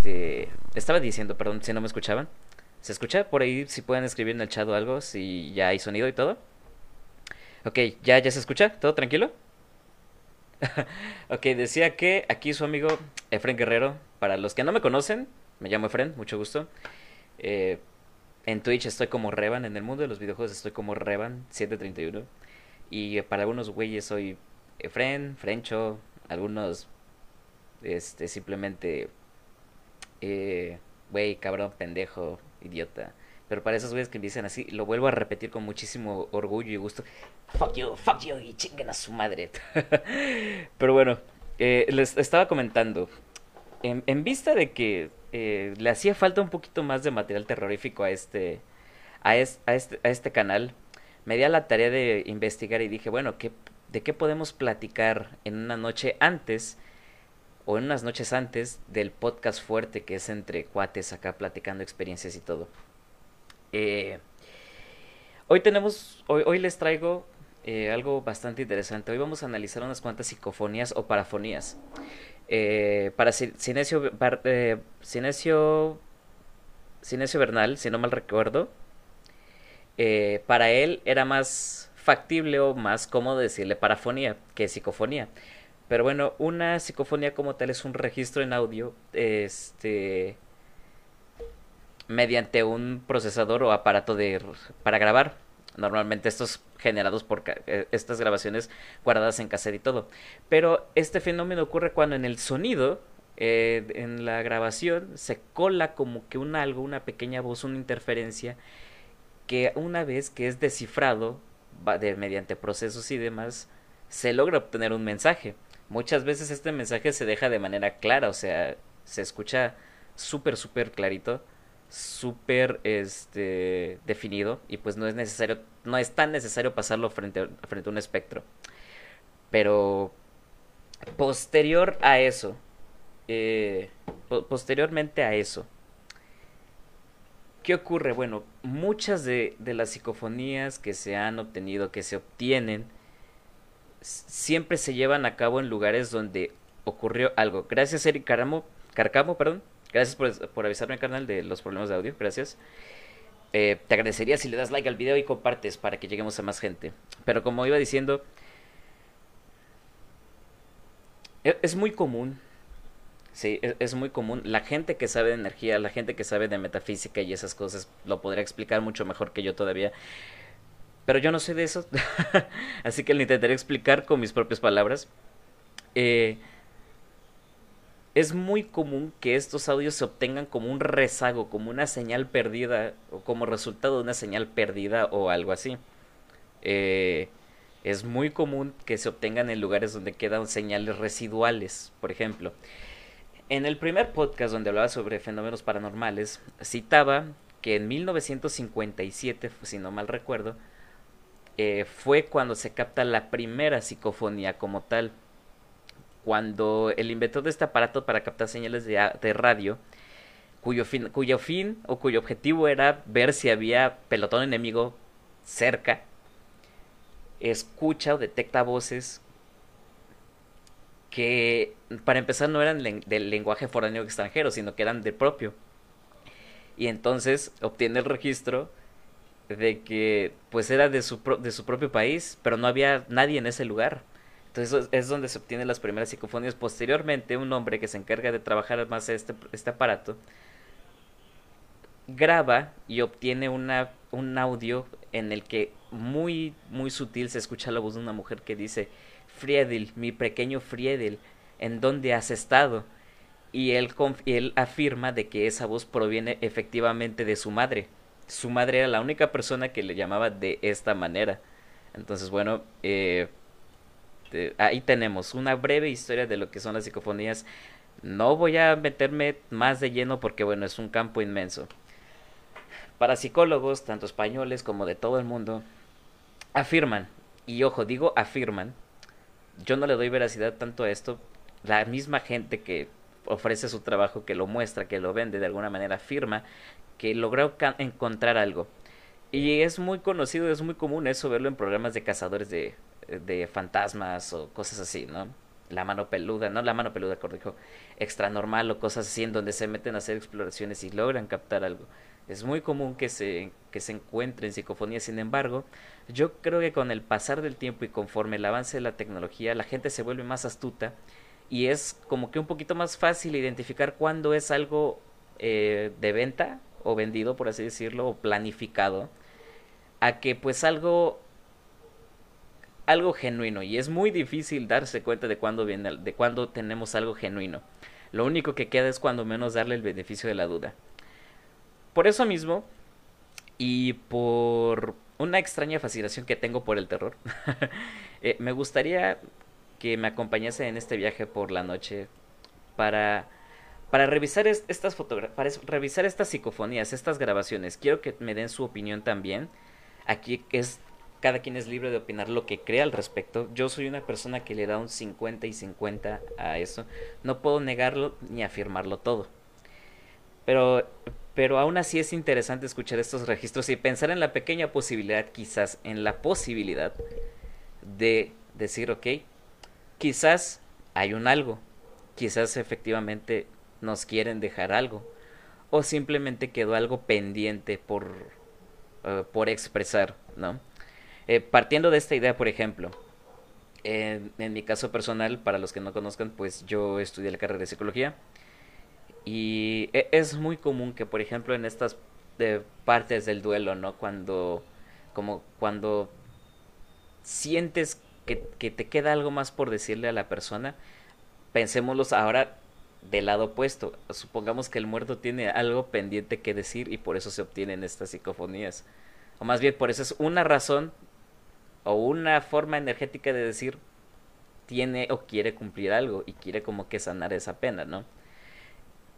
Este, estaba diciendo, perdón, si no me escuchaban. ¿Se escucha? Por ahí si pueden escribir en el chat o algo, si ya hay sonido y todo. Ok, ¿ya, ya se escucha? ¿Todo tranquilo? ok, decía que aquí su amigo Efren Guerrero. Para los que no me conocen, me llamo Efren, mucho gusto. Eh, en Twitch estoy como Revan, en el mundo de los videojuegos estoy como Revan731. Y para algunos güeyes soy Efren, Frencho, algunos este simplemente eh, güey, cabrón, pendejo, idiota. Pero para esos güeyes que dicen así, lo vuelvo a repetir con muchísimo orgullo y gusto. Fuck you, fuck you, y chinguen a su madre. Pero bueno, eh, les estaba comentando. En, vista de que eh, le hacía falta un poquito más de material terrorífico a este, a, a, este, a este canal, me di a la tarea de investigar y dije, bueno, ¿qué, ¿de qué podemos platicar en una noche antes o en unas noches antes del podcast fuerte que es entre cuates acá platicando experiencias y todo. Eh, hoy tenemos, hoy, les traigo eh, algo bastante interesante. Hoy vamos a analizar unas cuantas psicofonías o parafonías. Eh, para Sinesio, Sinesio, Sinesio Bernal, si no mal recuerdo, para él era más factible o más cómodo decirle parafonía que psicofonía. Pero bueno, una psicofonía como tal es un registro en audio, este, mediante un procesador o aparato de para grabar. Normalmente estos generados por eh, estas grabaciones guardadas en cassette y todo. Pero este fenómeno ocurre cuando en el sonido, eh, en la grabación, se cola como que un algo, una pequeña voz, una interferencia, que una vez que es descifrado de, mediante procesos y demás, se logra obtener un mensaje muchas veces este mensaje se deja de manera clara, o sea, se escucha súper, súper clarito, súper este, definido y pues no es necesario, no es tan necesario pasarlo frente a, frente a un espectro. Pero posterior a eso, eh, posteriormente a eso, ¿qué ocurre? Bueno, muchas de, de las psicofonías que se han obtenido, que se obtienen, siempre se llevan a cabo en lugares donde ocurrió algo. Gracias, Eric Caramo, Carcamo, perdón. Gracias por, por avisarme, carnal, de los problemas de audio. Gracias. eh, te agradecería si le das like al video y compartes para que lleguemos a más gente. Pero como iba diciendo, e, es muy común, sí, e, es muy común. La gente que sabe de energía, la gente que sabe de metafísica y esas cosas, lo podría explicar mucho mejor que yo todavía. Pero yo no sé de eso, así que lo intentaré explicar con mis propias palabras. Eh, es muy común que estos audios se obtengan como un rezago, como una señal perdida, o como resultado de una señal perdida o algo así. Eh, es muy común que se obtengan en lugares donde quedan señales residuales, por ejemplo. En el primer podcast donde hablaba sobre fenómenos paranormales, citaba que en 1957, si no mal recuerdo, eh, fue cuando se capta la primera psicofonía como tal cuando el inventor de este aparato para captar señales de, radio, cuyo fin, cuyo fin o cuyo objetivo era ver si había pelotón enemigo cerca, escucha o detecta voces que para empezar no eran del lenguaje foráneo extranjero, sino que eran de propio. Y entonces obtiene el registro de que pues era de su, de su propio país, pero no había nadie en ese lugar. Entonces es donde se obtienen las primeras psicofonías. Posteriormente, un hombre que se encarga de trabajar más este, este aparato graba y obtiene una, un audio en el que muy, muy sutil se escucha la voz de una mujer que dice, Friedel, mi pequeño Friedel, ¿en dónde has estado? Y él, él afirma de que esa voz proviene efectivamente de su madre. Su madre era la única persona que le llamaba de esta manera. Entonces, bueno, eh, ahí tenemos una breve historia de lo que son las psicofonías. No voy a meterme más de lleno porque bueno, es un campo inmenso. Para psicólogos, tanto españoles como de todo el mundo, afirman, y ojo, digo afirman, yo no le doy veracidad tanto a esto, la misma gente que ofrece su trabajo, que lo muestra, que lo vende de alguna manera, afirma que logró encontrar algo. Y es muy conocido, es muy común eso verlo en programas de cazadores de, de fantasmas o cosas así, ¿no? La mano peluda, no la mano peluda, corrijo, extra normal o cosas así en donde se meten a hacer exploraciones y logran captar algo. Es muy común que se, que se encuentren psicofonías, sin embargo, yo creo que con el pasar del tiempo y conforme el avance de la tecnología, la gente se vuelve más astuta y es como que un poquito más fácil identificar cuándo es algo eh, de venta o vendido, por así decirlo, o planificado, a que pues algo algo genuino y es muy difícil darse cuenta de cuándo viene de cuándo tenemos algo genuino. Lo único que queda es cuando menos darle el beneficio de la duda. Por eso mismo y por una extraña fascinación que tengo por el terror, eh, me gustaría que me acompañase en este viaje por la noche para para revisar estas para revisar estas psicofonías, estas grabaciones. Quiero que me den su opinión también. Aquí es cada quien es libre de opinar lo que crea al respecto. Yo soy una persona que le da un 50 y 50 a eso. No puedo negarlo ni afirmarlo todo. Pero, pero aún así es interesante escuchar estos registros y pensar en la pequeña posibilidad, quizás en la posibilidad de decir, ok, quizás hay un algo, quizás efectivamente nos quieren dejar algo, o simplemente quedó algo pendiente por, uh, por expresar, ¿no? Eh, partiendo de esta idea, por ejemplo, en, mi caso personal, para los que no conozcan, pues yo estudié la carrera de psicología. Y e, es muy común que, por ejemplo, en estas partes del duelo, ¿no? Cuando, como cuando sientes que, que, te queda algo más por decirle a la persona, pensémoslos ahora del lado opuesto. Supongamos que el muerto tiene algo pendiente que decir y por eso se obtienen estas psicofonías. O más bien, por eso es una razón o una forma energética de decir tiene o quiere cumplir algo y quiere como que sanar esa pena, ¿no?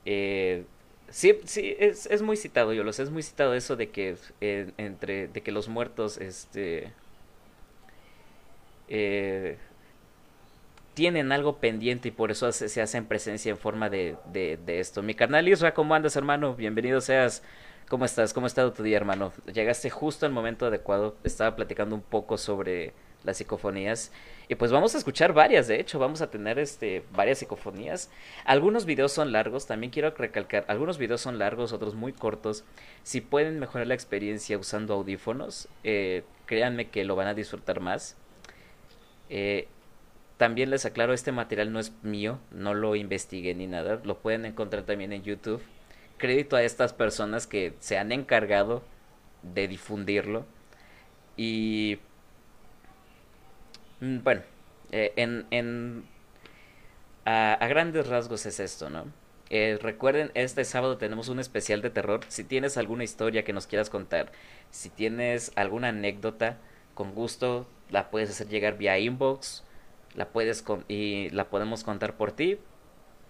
Eh, sí, sí, es, es, muy citado, yo lo sé, es muy citado eso de que eh, entre, de que los muertos, este, eh, tienen algo pendiente y por eso se, hacen presencia en forma de, de, esto. Mi carnal Isra, ¿cómo andas, hermano? Bienvenido seas ¿Cómo estás? ¿Cómo ha estado tu día, hermano? Llegaste justo al momento adecuado. Estaba platicando un poco sobre las psicofonías. Y pues vamos a escuchar varias, de hecho, vamos a tener este varias psicofonías. Algunos videos son largos, también quiero recalcar, algunos videos son largos, otros muy cortos. Si pueden mejorar la experiencia usando audífonos, eh, créanme que lo van a disfrutar más. Eh, también les aclaro, este material no es mío, no lo investigué ni nada, lo pueden encontrar también en YouTube. Crédito a estas personas que se han encargado de difundirlo. Y mm, bueno, eh, en, en a, grandes rasgos es esto, ¿no? Eh, recuerden, este sábado tenemos un especial de terror. Si tienes alguna historia que nos quieras contar, si tienes alguna anécdota, con gusto la puedes hacer llegar vía inbox, la puedes con y la podemos contar por ti.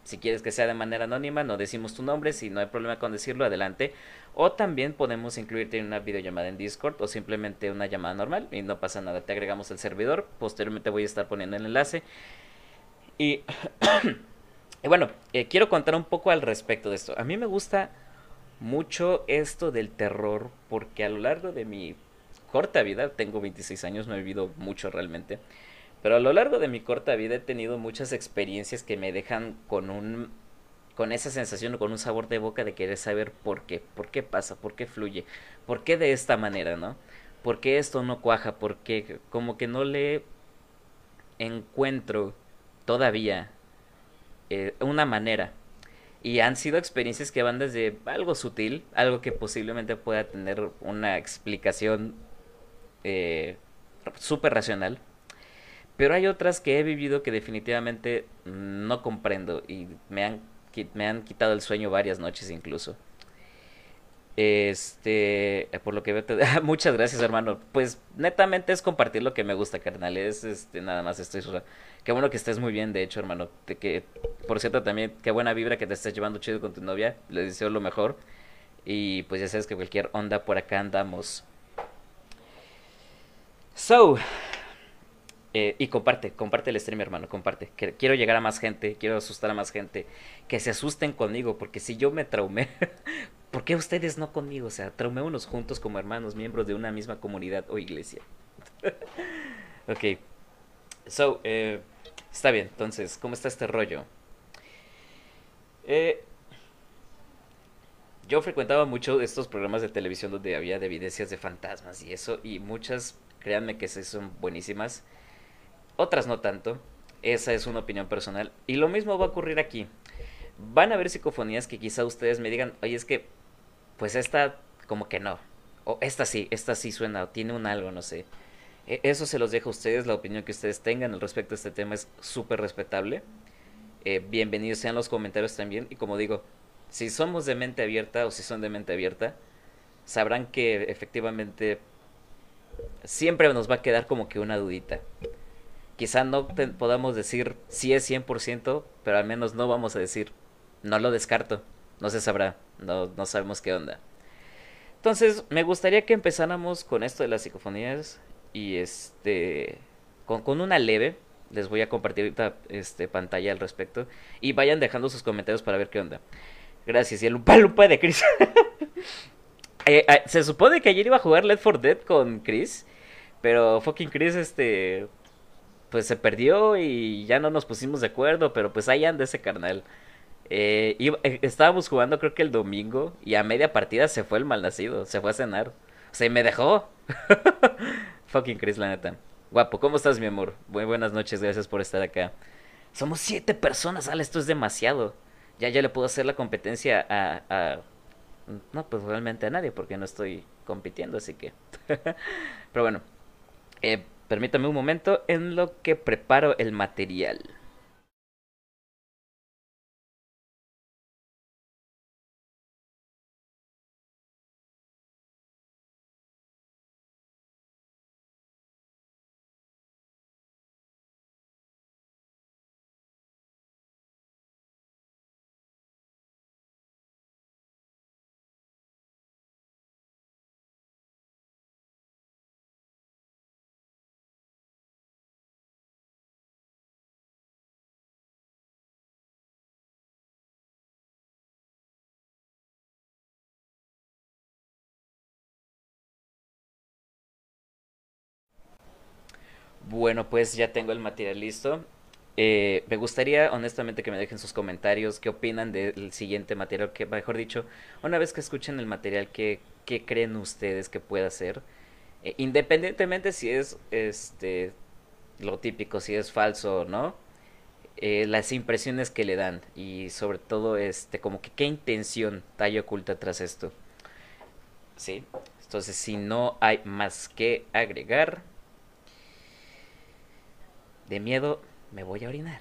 Si quieres que sea de manera anónima, no decimos tu nombre, si no hay problema con decirlo, adelante. O también podemos incluirte en una videollamada en Discord o simplemente una llamada normal y no pasa nada. Te agregamos el servidor, posteriormente voy a estar poniendo el enlace. Y, y bueno, eh, quiero contar un poco al respecto de esto. A mí me gusta mucho esto del terror porque a lo largo de mi corta vida, tengo 26 años, no he vivido mucho realmente, pero a lo largo de mi corta vida he tenido muchas experiencias que me dejan con un con esa sensación o con un sabor de boca de querer saber por qué, por qué pasa, por qué fluye, por qué de esta manera, ¿no? ¿Por qué esto no cuaja? ¿Por qué como que no le encuentro todavía eh, una manera? Y han sido experiencias que van desde algo sutil, algo que posiblemente pueda tener una explicación eh, súper racional. Pero hay otras que he vivido que definitivamente no comprendo y me han, me han quitado el sueño varias noches incluso. Este, por lo que muchas gracias hermano. Pues netamente es compartir lo que me gusta, carnal. Es este, nada más estoy Qué bueno que estés muy bien, de hecho, hermano. Que, por cierto, también qué buena vibra que te estés llevando chido con tu novia. Les deseo lo mejor. Y pues ya sabes que cualquier onda por acá andamos. So, eh, y comparte, comparte el stream, hermano, comparte. Quiero llegar a más gente, quiero asustar a más gente. Que se asusten conmigo, porque si yo me traumé, ¿por qué ustedes no conmigo? O sea, traumémonos juntos como hermanos, miembros de una misma comunidad o iglesia. ok. So, eh, está bien, entonces, ¿cómo está este rollo? Eh, yo frecuentaba mucho estos programas de televisión donde había evidencias de fantasmas y eso, y muchas Créanme que son buenísimas. Otras no tanto. Esa es una opinión personal. Y lo mismo va a ocurrir aquí. Van a haber psicofonías que quizá ustedes me digan, oye, es que, pues esta como que no. O esta sí, esta sí suena, o tiene un algo, no sé. E, eso se los dejo a ustedes, la opinión que ustedes tengan al respecto de este tema es súper respetable. Eh, bienvenidos sean los comentarios también. Y como digo, si somos de mente abierta o si son de mente abierta, sabrán que efectivamente siempre nos va a quedar como que una dudita. Quizá no podamos decir si es 100%, pero al menos no vamos a decir no lo descarto. No se sabrá, no, no sabemos qué onda. Entonces, me gustaría que empezáramos con esto de las psicofonías y este con, con una leve. Les voy a compartir ahorita este, pantalla al respecto. Y vayan dejando sus comentarios para ver qué onda. Gracias. Y el lupa lupa de Chris. Eh, eh, se supone que ayer iba a jugar Left 4 Dead con Chris. Pero fucking Chris, este. Pues se perdió y ya no nos pusimos de acuerdo. Pero pues ahí anda ese carnal. Eh, estábamos jugando creo que el domingo. Y a media partida se fue el malnacido. Se fue a cenar. O sea, y me dejó. fucking Chris, la neta. Guapo, ¿cómo estás, mi amor? Muy buenas noches, gracias por estar acá. Somos siete personas, Ale, esto es demasiado. Ya, ya le puedo hacer la competencia a no, pues realmente a nadie porque no estoy compitiendo, así que... Pero bueno, eh, permítame un momento en lo que preparo el material. Bueno, pues ya tengo el material listo. Eh, me gustaría honestamente que me dejen sus comentarios, qué opinan del siguiente material, que mejor dicho, una vez que escuchen el material, qué, qué creen ustedes que pueda ser. Eh, independientemente si es este lo típico, si es falso o no, eh, las impresiones que le dan y sobre todo este como que qué intención hay oculta tras esto. Sí. Entonces, si no hay más que agregar, de miedo me voy a orinar.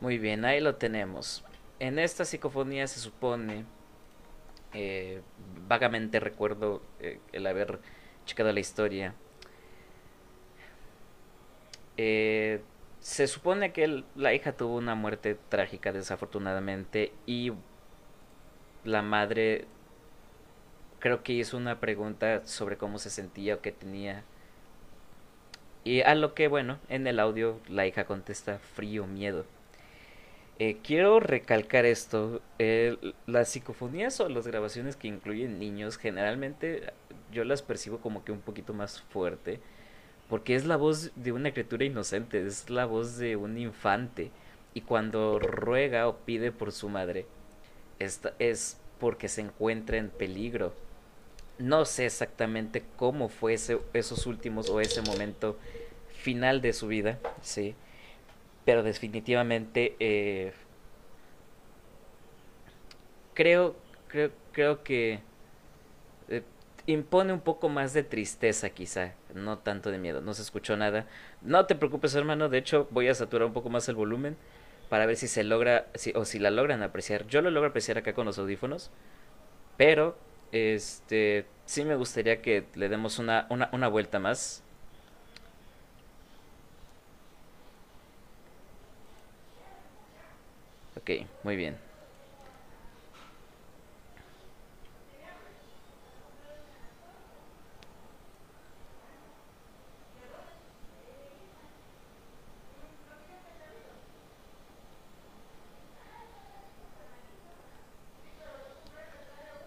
Muy bien, ahí lo tenemos. En esta psicofonía se supone, eh, vagamente recuerdo eh, el haber checado la historia. Eh, se supone que la hija tuvo una muerte trágica desafortunadamente y la madre creo que hizo una pregunta sobre cómo se sentía o qué tenía. Y a lo que, bueno, en el audio la hija contesta frío, miedo. Eh, quiero recalcar esto, eh, las psicofonías o las grabaciones que incluyen niños generalmente yo las percibo como que un poquito más fuerte, porque es la voz de una criatura inocente, es la voz de un infante, y cuando ruega o pide por su madre, esta es porque se encuentra en peligro. No sé exactamente cómo fue ese- esos últimos o ese momento final de su vida, sí, pero definitivamente eh, creo, creo, creo que eh, impone un poco más de tristeza quizá, no tanto de miedo. No se escuchó nada. No te preocupes, hermano. De hecho, voy a saturar un poco más el volumen para ver si se logra o si la logran apreciar. Yo lo logro apreciar acá con los audífonos, pero este sí me gustaría que le demos una, una, una vuelta más. Ok, muy bien.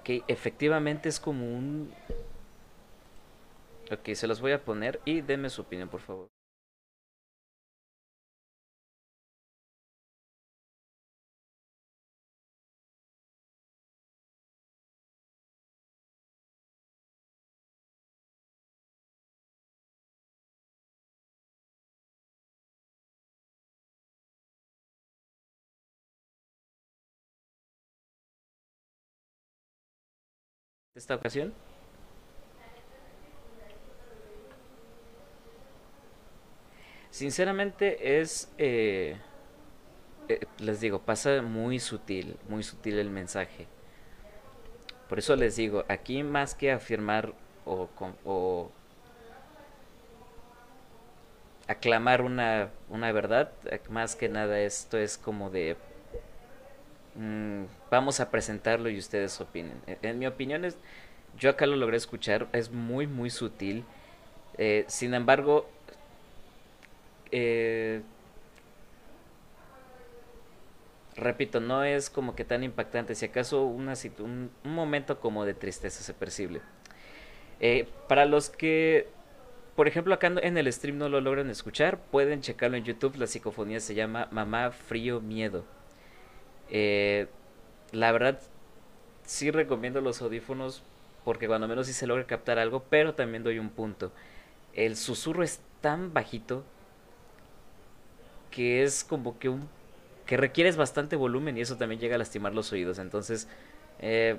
Ok, efectivamente es como un... Ok, se los voy a poner y denme su opinión, por favor. Esta ocasión. Sinceramente es, eh, eh, les digo, pasa muy sutil, muy sutil el mensaje. Por eso les digo, aquí más que afirmar o, o aclamar una, una verdad, eh, más que nada esto es como de, mm, vamos a presentarlo y ustedes opinen. En, en mi opinión es, yo acá lo logré escuchar, es muy, muy sutil. Eh, sin embargo, eh, repito, no es como que tan impactante. Si acaso una, un, un momento como de tristeza se percibe. Eh, para los que, por ejemplo, acá en el stream no lo logran escuchar, pueden checarlo en YouTube. La psicofonía se llama Mamá Frío Miedo. Eh, la verdad, sí recomiendo los audífonos porque cuando menos sí se logra captar algo, pero también doy un punto. El susurro es tan bajito que es como que un que requieres bastante volumen y eso también llega a lastimar los oídos. Entonces, eh,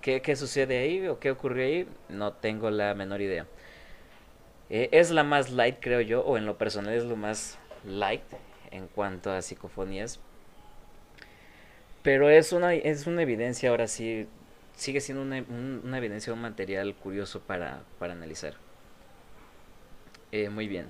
¿qué, ¿qué, sucede ahí o qué ocurrió ahí? No tengo la menor idea. Eh, es la más light, creo yo, o en lo personal es lo más light en cuanto a psicofonías. Pero es una, es una evidencia, ahora sí, sigue siendo una, una evidencia, un material curioso para, para analizar. Eh, muy bien.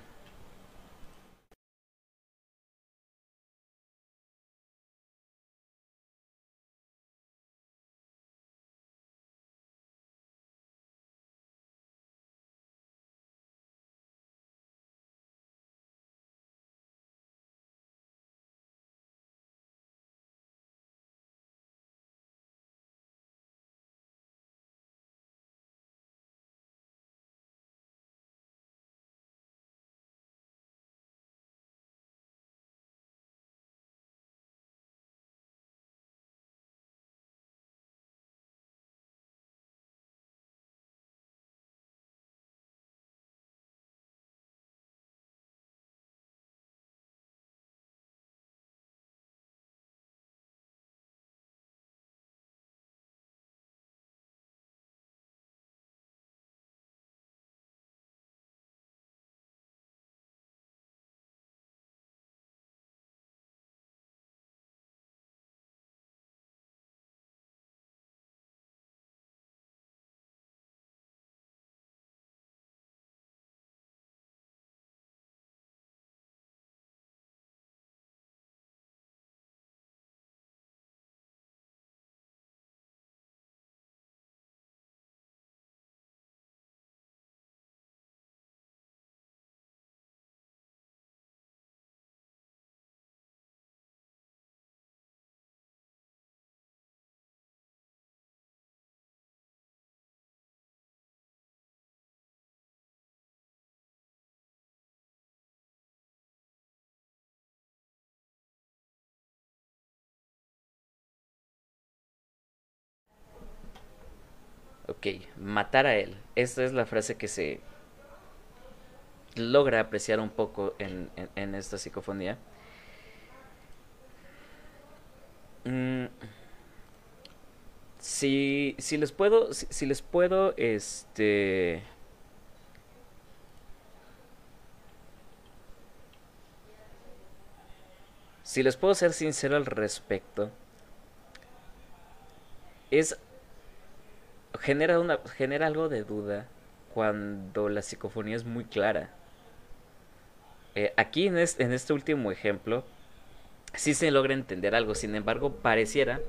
Ok, matar a él. Esta es la frase que se logra apreciar un poco en, en, esta psicofonía. Mm, si, si les puedo, si, si les puedo, este... Si les puedo ser sincero al respecto, es genera, una, genera algo de duda cuando la psicofonía es muy clara. Eh, aquí en este, en este último ejemplo, sí se logra entender algo, sin embargo, pareciera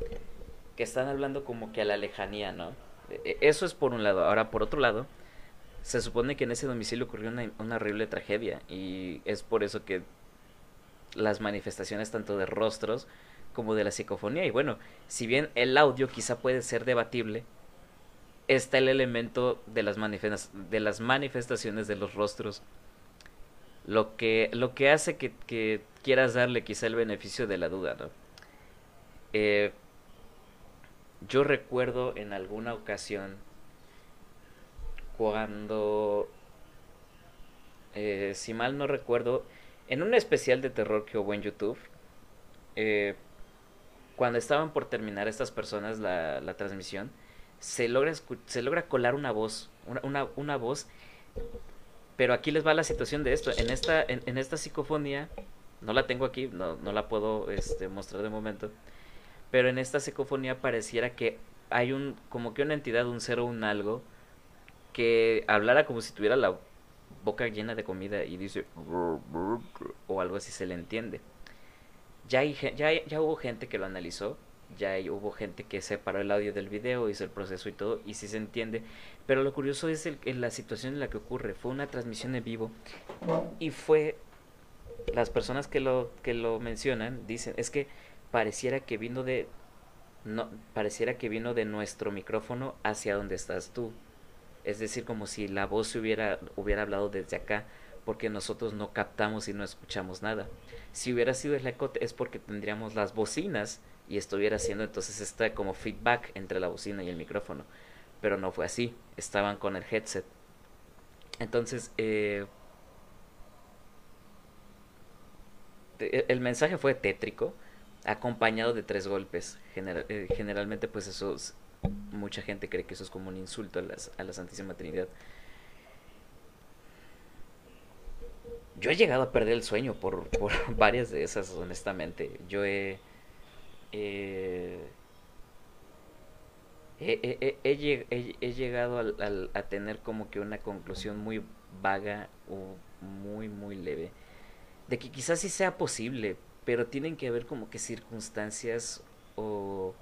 que están hablando como que a la lejanía, ¿no? E, e, eso es por un lado. Ahora, por otro lado, se supone que en ese domicilio ocurrió una, una horrible tragedia y es por eso que las manifestaciones tanto de rostros como de la psicofonía. Y bueno, si bien el audio quizá puede ser debatible, está el elemento de las, de las manifestaciones de los rostros. Lo que, lo que hace que, quieras darle quizá el beneficio de la duda, ¿no? Eh, yo recuerdo en alguna ocasión cuando, eh, si mal no recuerdo, en un especial de terror que hubo en YouTube, eh, cuando estaban por terminar estas personas la, la transmisión, se logra, se logra colar una voz, una, una, una, voz, pero aquí les va la situación de esto, en esta, en, en esta psicofonía, no la tengo aquí, no, no la puedo este, mostrar de momento, pero en esta psicofonía pareciera que hay un, como que una entidad, un ser o un algo, que hablara como si tuviera la boca llena de comida y dice o algo así se le entiende. Ya, hay, ya, ya hubo gente que lo analizó ya hubo gente que separó el audio del video, hizo el proceso y todo, y sí se entiende. Pero lo curioso es el, la situación en la que ocurre. Fue una transmisión en vivo y fue las personas que lo que lo mencionan dicen es que pareciera que vino de no pareciera que vino de nuestro micrófono hacia donde estás tú. Es decir, como si la voz se hubiera hubiera hablado desde acá porque nosotros no captamos y no escuchamos nada. Si hubiera sido el eco es porque tendríamos las bocinas y estuviera haciendo entonces esta como feedback entre la bocina y el micrófono. Pero no fue así, estaban con el headset. Entonces, eh, el mensaje fue tétrico, acompañado de tres golpes. Eh, generalmente, pues eso, mucha gente cree que eso es como un insulto a, a la Santísima Trinidad. Yo he llegado a perder el sueño por, por varias de esas, honestamente. Yo he... he, he, llegado a tener como que una conclusión muy vaga o muy, muy leve. De que quizás sí sea posible, pero tienen que haber como que circunstancias o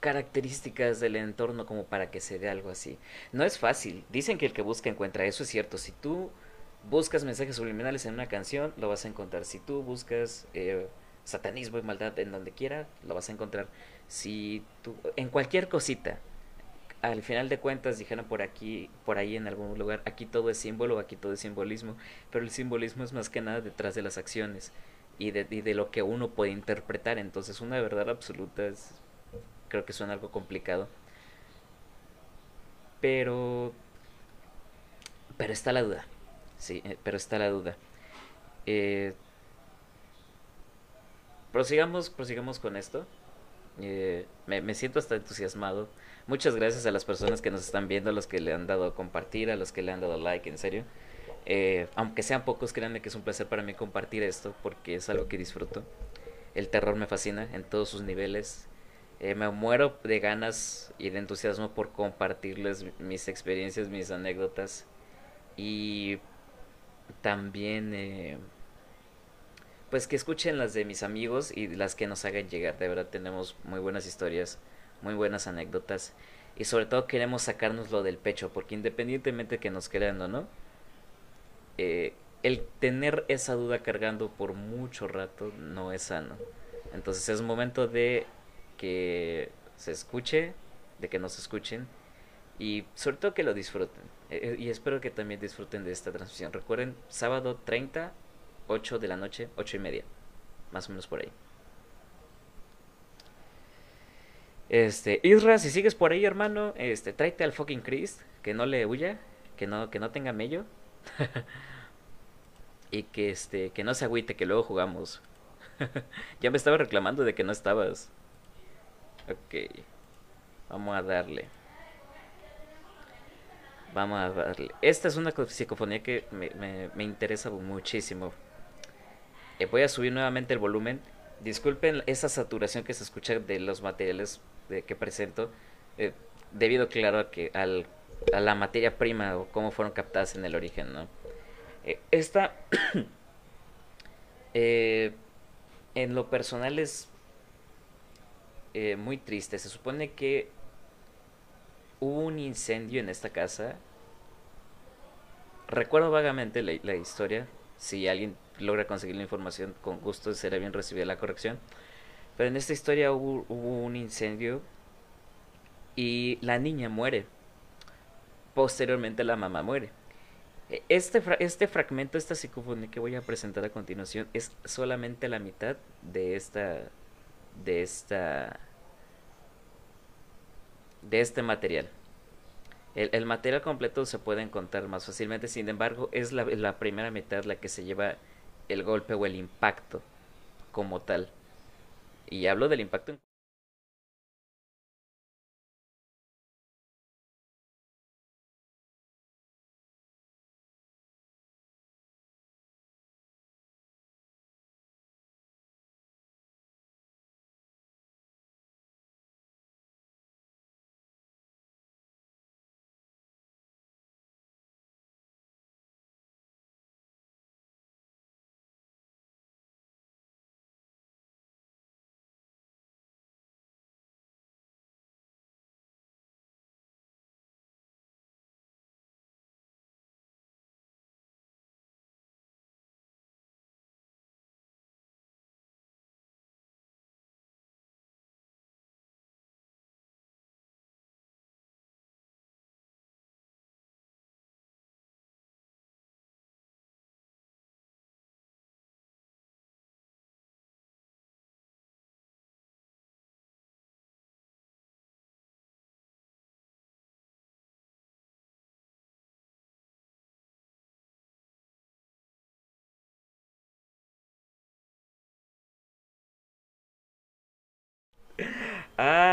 características del entorno como para que se dé algo así. No es fácil. Dicen que el que busca encuentra. Eso es cierto. Si tú buscas mensajes subliminales en una canción, lo vas a encontrar. Si tú buscas eh, satanismo y maldad en donde quiera, lo vas a encontrar. Si tú, en cualquier cosita, al final de cuentas dijeron por aquí, por ahí en algún lugar, aquí todo es símbolo, aquí todo es simbolismo, pero el simbolismo es más que nada detrás de las acciones y de, y de lo que uno puede interpretar. Entonces una verdad absoluta es creo que suena algo complicado. Pero... Pero está la duda. Sí, eh, pero está la duda. Eh, prosigamos, prosigamos con esto. Eh, me, siento hasta entusiasmado. Muchas gracias a las personas que nos están viendo, a los que le han dado compartir, a los que le han dado like, en serio. aunque sean pocos, créanme que es un placer para mí compartir esto porque es algo que disfruto. El terror me fascina en todos sus niveles. Eh, me muero de ganas y de entusiasmo por compartirles mis experiencias, mis anécdotas y también eh, pues que escuchen las de mis amigos y las que nos hagan llegar. De verdad tenemos muy buenas historias, muy buenas anécdotas y sobre todo queremos sacarnos lo del pecho porque independientemente que nos crean o no, eh, el tener esa duda cargando por mucho rato no es sano. Entonces es momento de que se escuche, de que nos escuchen y sobre todo que lo disfruten. E, e, y espero que también disfruten de esta transmisión. Recuerden, sábado 30, 8 de la noche, 8 y media, más o menos por ahí. Este, Isra, si sigues por ahí, hermano, este, tráete al fucking Christ, que no le huya, que no, que no tenga mello. y que este, que no se agüite, que luego jugamos. ya me estaba reclamando de que no estabas. Ok. Vamos a darle. Vamos a darle. Esta es una psicofonía que me, interesa muchísimo. Eh, voy a subir nuevamente el volumen. Disculpen esa saturación que se escucha de los materiales que presento. Eh, debido, claro, a, que al, a la materia prima o cómo fueron captadas en el origen, ¿no? Eh, esta... en lo personal es muy triste. Se supone que hubo un incendio en esta casa. Recuerdo vagamente la, historia. Si alguien logra conseguir la información, con gusto será bien recibida la corrección. Pero en esta historia hubo, un incendio y la niña muere. Posteriormente la mamá muere. E, este, este fragmento, esta psicofonía que voy a presentar a continuación, es solamente la mitad de esta de esta de este material. El, material completo se puede encontrar más fácilmente, sin embargo, es la, la primera mitad la que se lleva el golpe o el impacto como tal. Y hablo del impacto en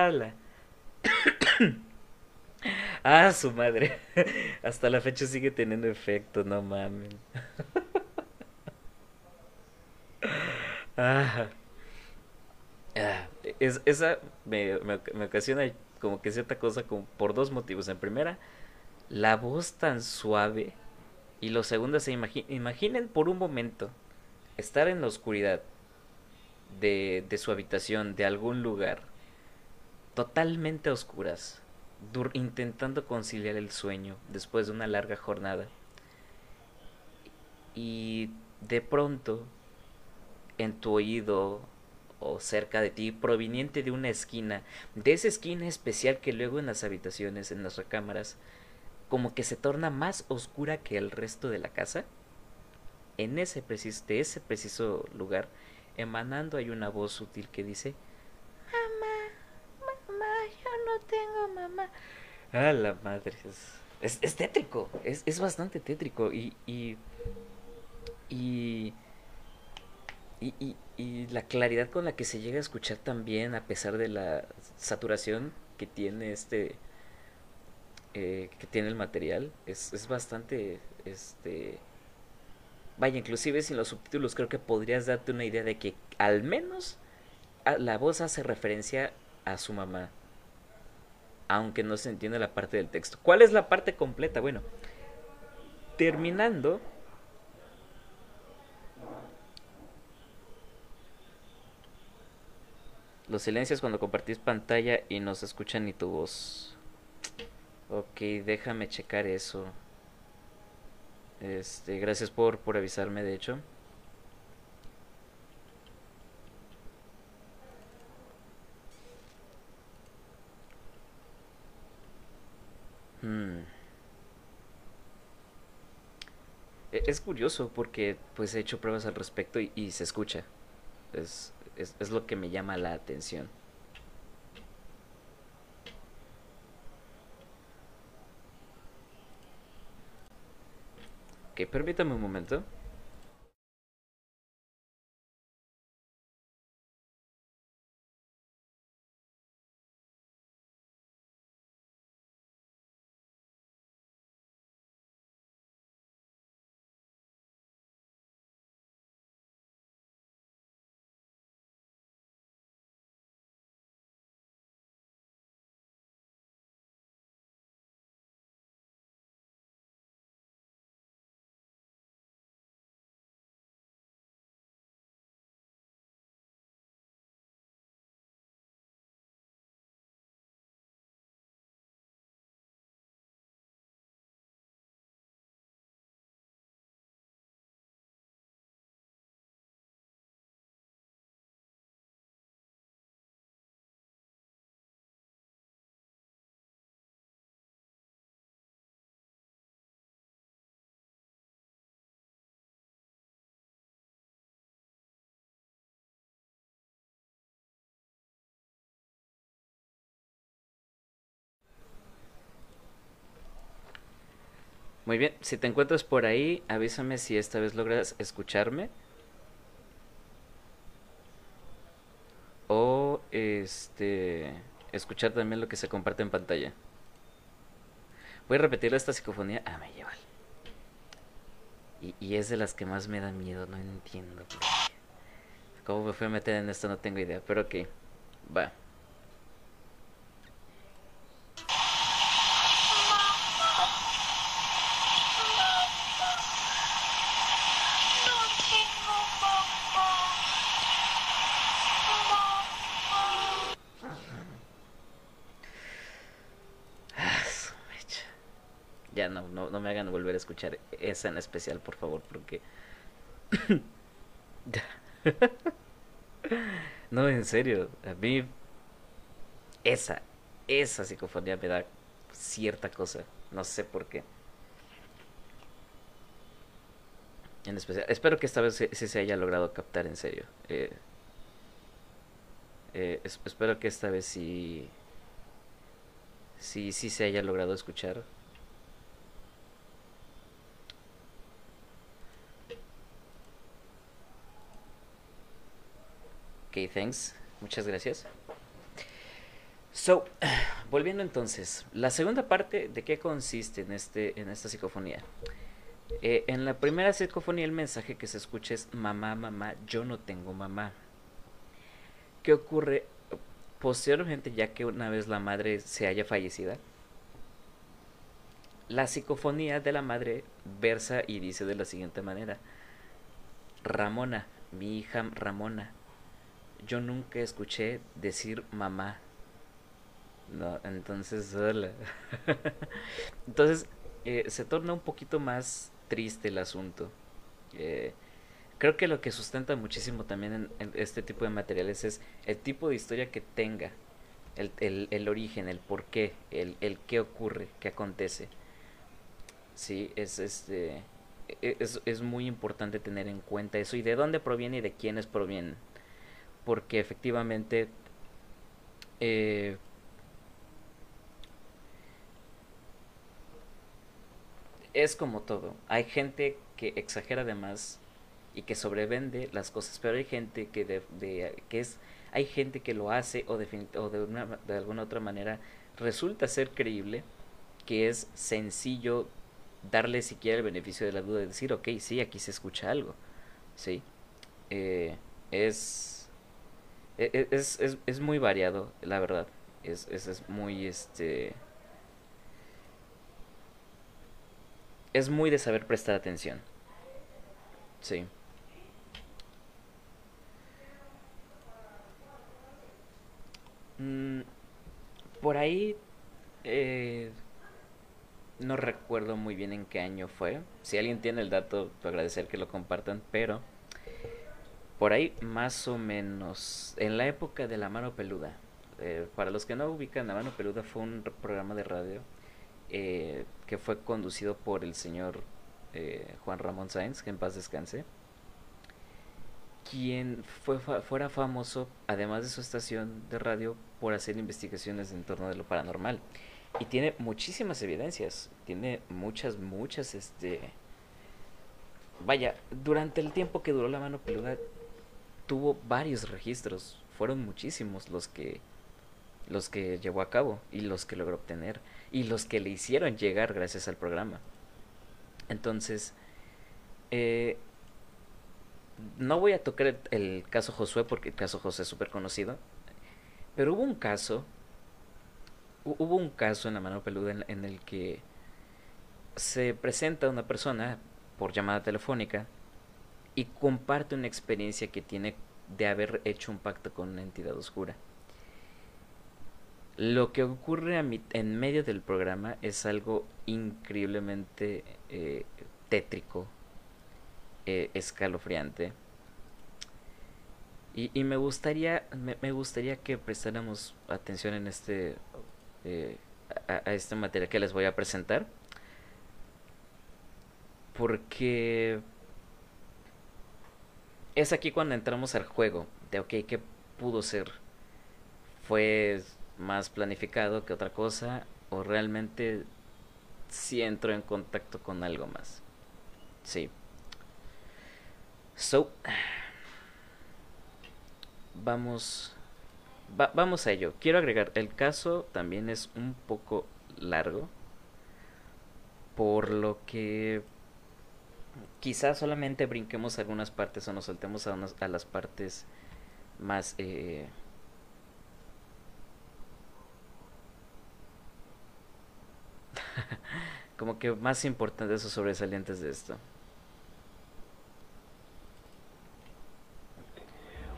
¡Hala! ¡Ah, su madre! Hasta la fecha sigue teniendo efecto, no mames. Ah, ah, es, esa me, me, ocasiona como que cierta cosa por dos motivos. En primera, la voz tan suave. Y lo segundo, se imagi- imaginen por un momento estar en la oscuridad de, de su habitación, de algún lugar, totalmente oscuras, intentando conciliar el sueño después de una larga jornada. Y de pronto, en tu oído o cerca de ti, proveniente de una esquina, de esa esquina especial que luego en las habitaciones, en las recámaras, como que se torna más oscura que el resto de la casa, en ese preciso, de ese preciso lugar, emanando hay una voz sutil que dice, Mamá, mamá, yo no tengo mamá. Ah, la madre, es, es, tétrico, es, es bastante tétrico y, y, y, y, la claridad con la que se llega a escuchar también, a pesar de la saturación que tiene este, eh, que tiene el material, es, es bastante, este, vaya, inclusive sin los subtítulos creo que podrías darte una idea de que al menos a- la voz hace referencia a su mamá, aunque no se entiende la parte del texto. ¿Cuál es la parte completa? Bueno, terminando, los silencios cuando compartís pantalla y no se escucha ni tu voz. Ok, déjame checar eso. Este, gracias por, por avisarme, de hecho. Hmm. E- Es curioso porque pues he hecho pruebas al respecto y, y se escucha. Es, es, es lo que me llama la atención. Ok, permítame un momento. Muy bien, si te encuentras por ahí, avísame si esta vez logras escucharme o este escuchar también lo que se comparte en pantalla. Voy a repetir esta psicofonía. Ah, me lleva. Y, y es de las que más me da miedo, no entiendo por qué. ¿Cómo me fui a meter en esto? No tengo idea, pero ok. Va. Escuchar esa en especial, por favor, porque... No, en serio, a mí esa, esa psicofonía me da cierta cosa, no sé por qué. En especial, espero que esta vez sí, se haya logrado captar en serio. Eh, eh, es- espero que esta vez sí, sí, sí se haya logrado escuchar. Thanks. Muchas gracias. So, volviendo entonces, la segunda parte de qué consiste en, este, en esta psicofonía. Eh, en la primera psicofonía el mensaje que se escucha es mamá, mamá, yo no tengo mamá. ¿Qué ocurre posteriormente ya que una vez la madre se haya fallecida? La psicofonía de la madre versa y dice de la siguiente manera. Ramona, mi hija Ramona, yo nunca escuché decir mamá. Entonces, entonces, eh, se torna un poquito más triste el asunto. Eh, creo que lo que sustenta muchísimo también en, en este tipo de materiales es el tipo de historia que tenga, el, el, el origen, el por qué, el, el qué ocurre, qué acontece. Sí, es este e- es, es muy importante tener en cuenta eso y de dónde proviene y de quiénes provienen. Porque efectivamente eh, es como todo. Hay gente que exagera de más y que sobrevende las cosas, pero hay gente que de, que es hay gente que lo hace o, de, de alguna otra manera resulta ser creíble, que es sencillo darle siquiera el beneficio de la duda de decir, ok, sí, aquí se escucha algo, ¿sí? Eh, es, es, es, es muy variado, la verdad, es, es, es muy, este, es muy de saber prestar atención, sí. Mm, por ahí, eh, no recuerdo muy bien en qué año fue. Si alguien tiene el dato, agradecer que lo compartan, pero por ahí más o menos, en la época de La Mano Peluda. eh, para los que no ubican, La Mano Peluda fue un programa de radio eh, que fue conducido por el señor eh, Juan Ramón Sáenz, que en paz descanse, quien fue fa- fuera famoso, además de su estación de radio, por hacer investigaciones en torno de lo paranormal. Y tiene muchísimas evidencias, tiene muchas, muchas, este... Vaya, durante el tiempo que duró la mano peluda, tuvo varios registros, fueron muchísimos los que los que llevó a cabo y los que logró obtener y los que le hicieron llegar gracias al programa. Entonces, eh, no voy a tocar el, caso Josué porque el caso José es súper conocido, pero hubo un caso, hu- hubo un caso en la mano peluda en, en el que se presenta una persona por llamada telefónica y comparte una experiencia que tiene de haber hecho un pacto con una entidad oscura. Lo que ocurre en medio del programa es algo increíblemente eh, tétrico, eh, escalofriante. Y, me gustaría, me, me gustaría que prestáramos atención en este, eh, a, a este material que les voy a presentar. Porque es aquí cuando entramos al juego de, ok, ¿qué pudo ser? ¿Fue más planificado que otra cosa? ¿O realmente sí entró en contacto con algo más? Sí. So, vamos, va- vamos a ello. Quiero agregar, el caso también es un poco largo, por lo que quizás solamente brinquemos algunas partes o nos saltemos a, unas- a las partes más... eh, como que más importantes o sobresalientes de esto.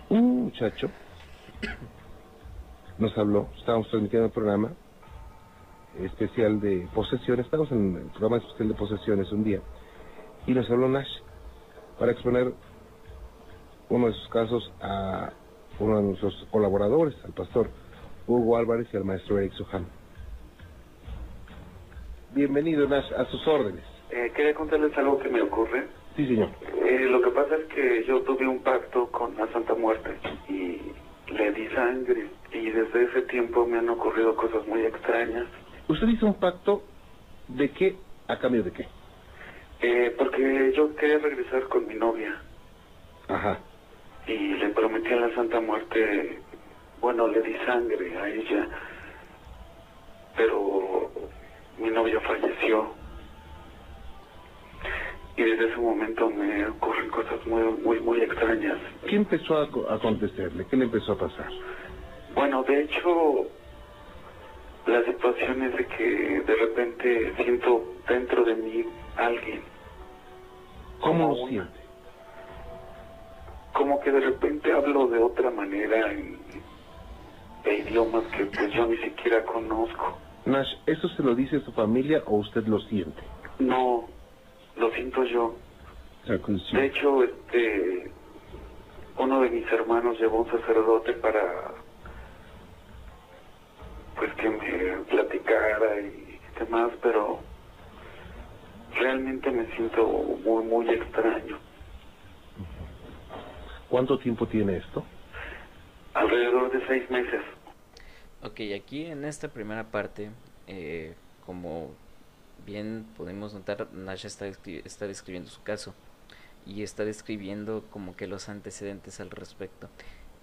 Un muchacho nos habló, estábamos transmitiendo el programa especial de posesiones, estábamos en el programa especial de posesiones un día, y nos habló Nash para exponer uno de sus casos a uno de nuestros colaboradores, al pastor Hugo Álvarez y al maestro Eric Sujan. Bienvenido Nash, a sus órdenes. Eh, quería contarles algo que me ocurre. Sí, señor. Eh, lo que pasa es que yo tuve un pacto con la Santa Muerte y le di sangre y desde ese tiempo me han ocurrido cosas muy extrañas. ¿Usted hizo un pacto de qué a cambio de qué? Eh, porque yo quería regresar con mi novia Ajá. y le prometí a la Santa Muerte, bueno, le di sangre a ella pero mi novia falleció. Y desde ese momento me ocurren cosas muy, muy, muy extrañas. ¿Qué empezó a co- a acontecerle? ¿Qué le empezó a pasar? Bueno, de hecho, la situación es de que de repente siento dentro de mí alguien. ¿Cómo lo siente? Como que de repente hablo de otra manera en, idiomas que pues yo ni siquiera conozco. Nash, ¿eso se lo dice su familia o usted lo siente? No, lo siento yo. De hecho, este, uno de mis hermanos llevó un sacerdote para, pues que me platicara y demás, pero realmente me siento muy, muy extraño. ¿Cuánto tiempo tiene esto? Alrededor de seis meses. Ok, aquí en esta primera parte, eh, como bien podemos notar, Nash está, descri- está describiendo su caso y está describiendo como que los antecedentes al respecto.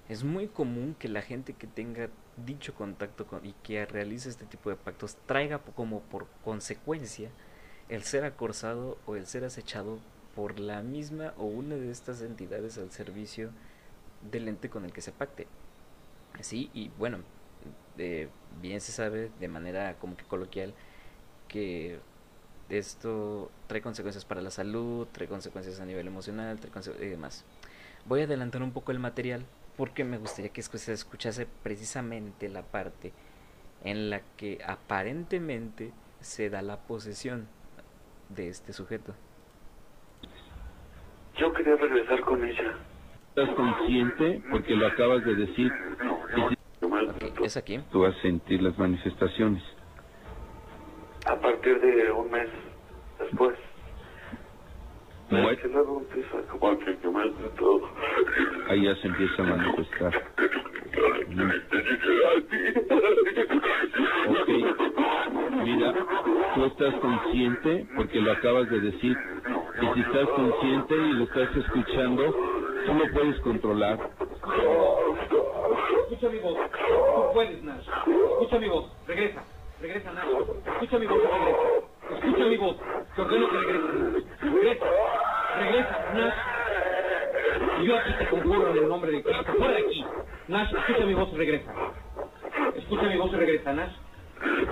Es muy común que la gente que tenga dicho contacto con, y que realice este tipo de pactos traiga como por consecuencia el ser acorsado o el ser acechado por la misma o una de estas entidades al servicio del ente con el que se pacte. Sí, y bueno, eh, bien se sabe de manera como que coloquial que esto trae consecuencias para la salud, trae consecuencias a nivel emocional, trae conse- y demás. Voy a adelantar un poco el material porque me gustaría que se escuchase precisamente la parte en la que aparentemente se da la posesión de este sujeto. Yo quería regresar con ella. ¿Estás consciente? Porque lo acabas de decir. Y si Yo me- Ok, es aquí. tú vas a sentir las manifestaciones. A partir de un mes después. Todo. Ahí ya se empieza a manifestar. Ok. Mira, tú estás consciente porque lo acabas de decir. Y si estás consciente y lo estás escuchando, tú lo puedes controlar. Escucha mi voz. Tú puedes, Nash. Escucha mi voz. Regresa. Regresa, Nash. Escucha mi voz y regresa. Escucha mi voz. Te ordeno que regreses, Nash. Regresa. Regresa, Nash. Yo aquí te conjuro en el nombre de Cristo. Fuera de aquí. Nash, escucha mi voz y regresa. Escucha mi voz y regresa, Nash.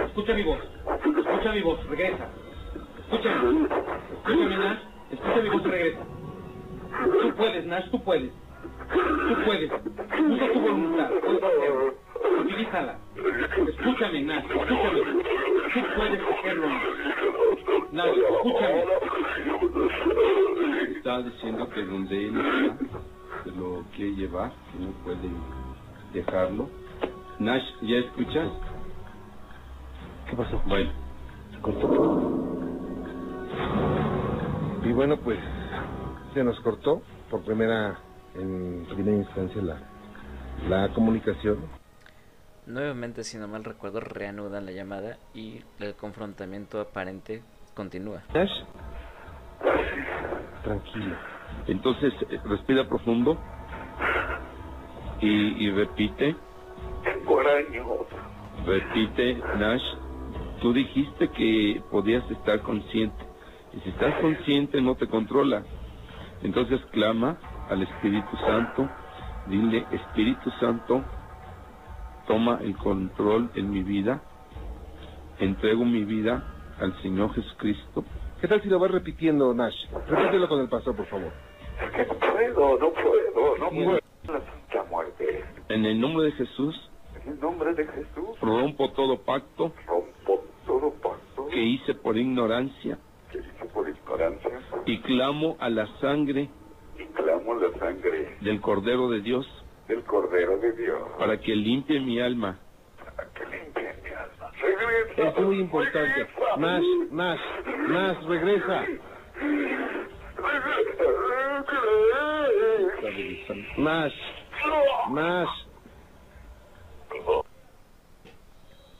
Escucha mi voz. Escucha mi voz. Regresa. Escúchame. Escúchame, Nash. Escucha mi voz y regresa. Tú puedes, Nash. Tú puedes. Tú puedes. Usa tu voluntad. Utilízala. Escúchame, Nash. Escúchame. Tú puedes hacerlo, Nash. Nash, escúchame. Está diciendo que donde él está, se lo quiere llevar, que no puede dejarlo. Nash, ¿ya escuchas? ¿Qué pasó? Bueno, Se cortó. Y bueno, pues se nos cortó por primera, en primera instancia la, la comunicación. Nuevamente, si no mal recuerdo, reanudan la llamada y el confrontamiento aparente continúa. Nash, tranquilo. entonces eh, respira profundo y, y repite, Tengo repite, Nash. Tú dijiste que podías estar consciente. Y si estás consciente no te controla. Entonces clama al Espíritu Santo, dile, Espíritu Santo, toma el control en mi vida, entrego mi vida al Señor Jesucristo. ¿Qué tal si lo vas repitiendo, Nash? Repítelo con el pastor, por favor. Es que no puedo, no puedo, no puedo. La Santa Muerte. En el nombre de Jesús, En el nombre de Jesús, rompo todo pacto rompo todo pacto que hice por ignorancia que hice por ignorancia y clamo a la sangre y clamo la sangre del Cordero de Dios del Cordero de Dios para que limpie mi alma para que limpie. Es muy importante. Nash, Nash, Nash, regresa. Nash, Nash.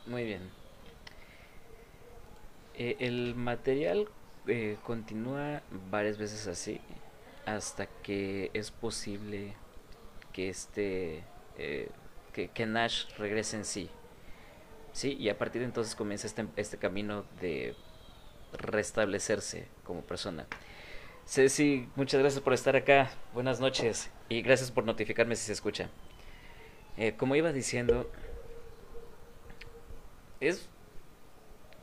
Muy bien. Eh, el material eh, continúa varias veces así hasta que es posible que este eh, que, que Nash regrese en sí. Sí, y a partir de entonces comienza este, este camino de restablecerse como persona. Ceci, muchas gracias por estar acá. Buenas noches y gracias por notificarme si se escucha. Eh, como iba diciendo, es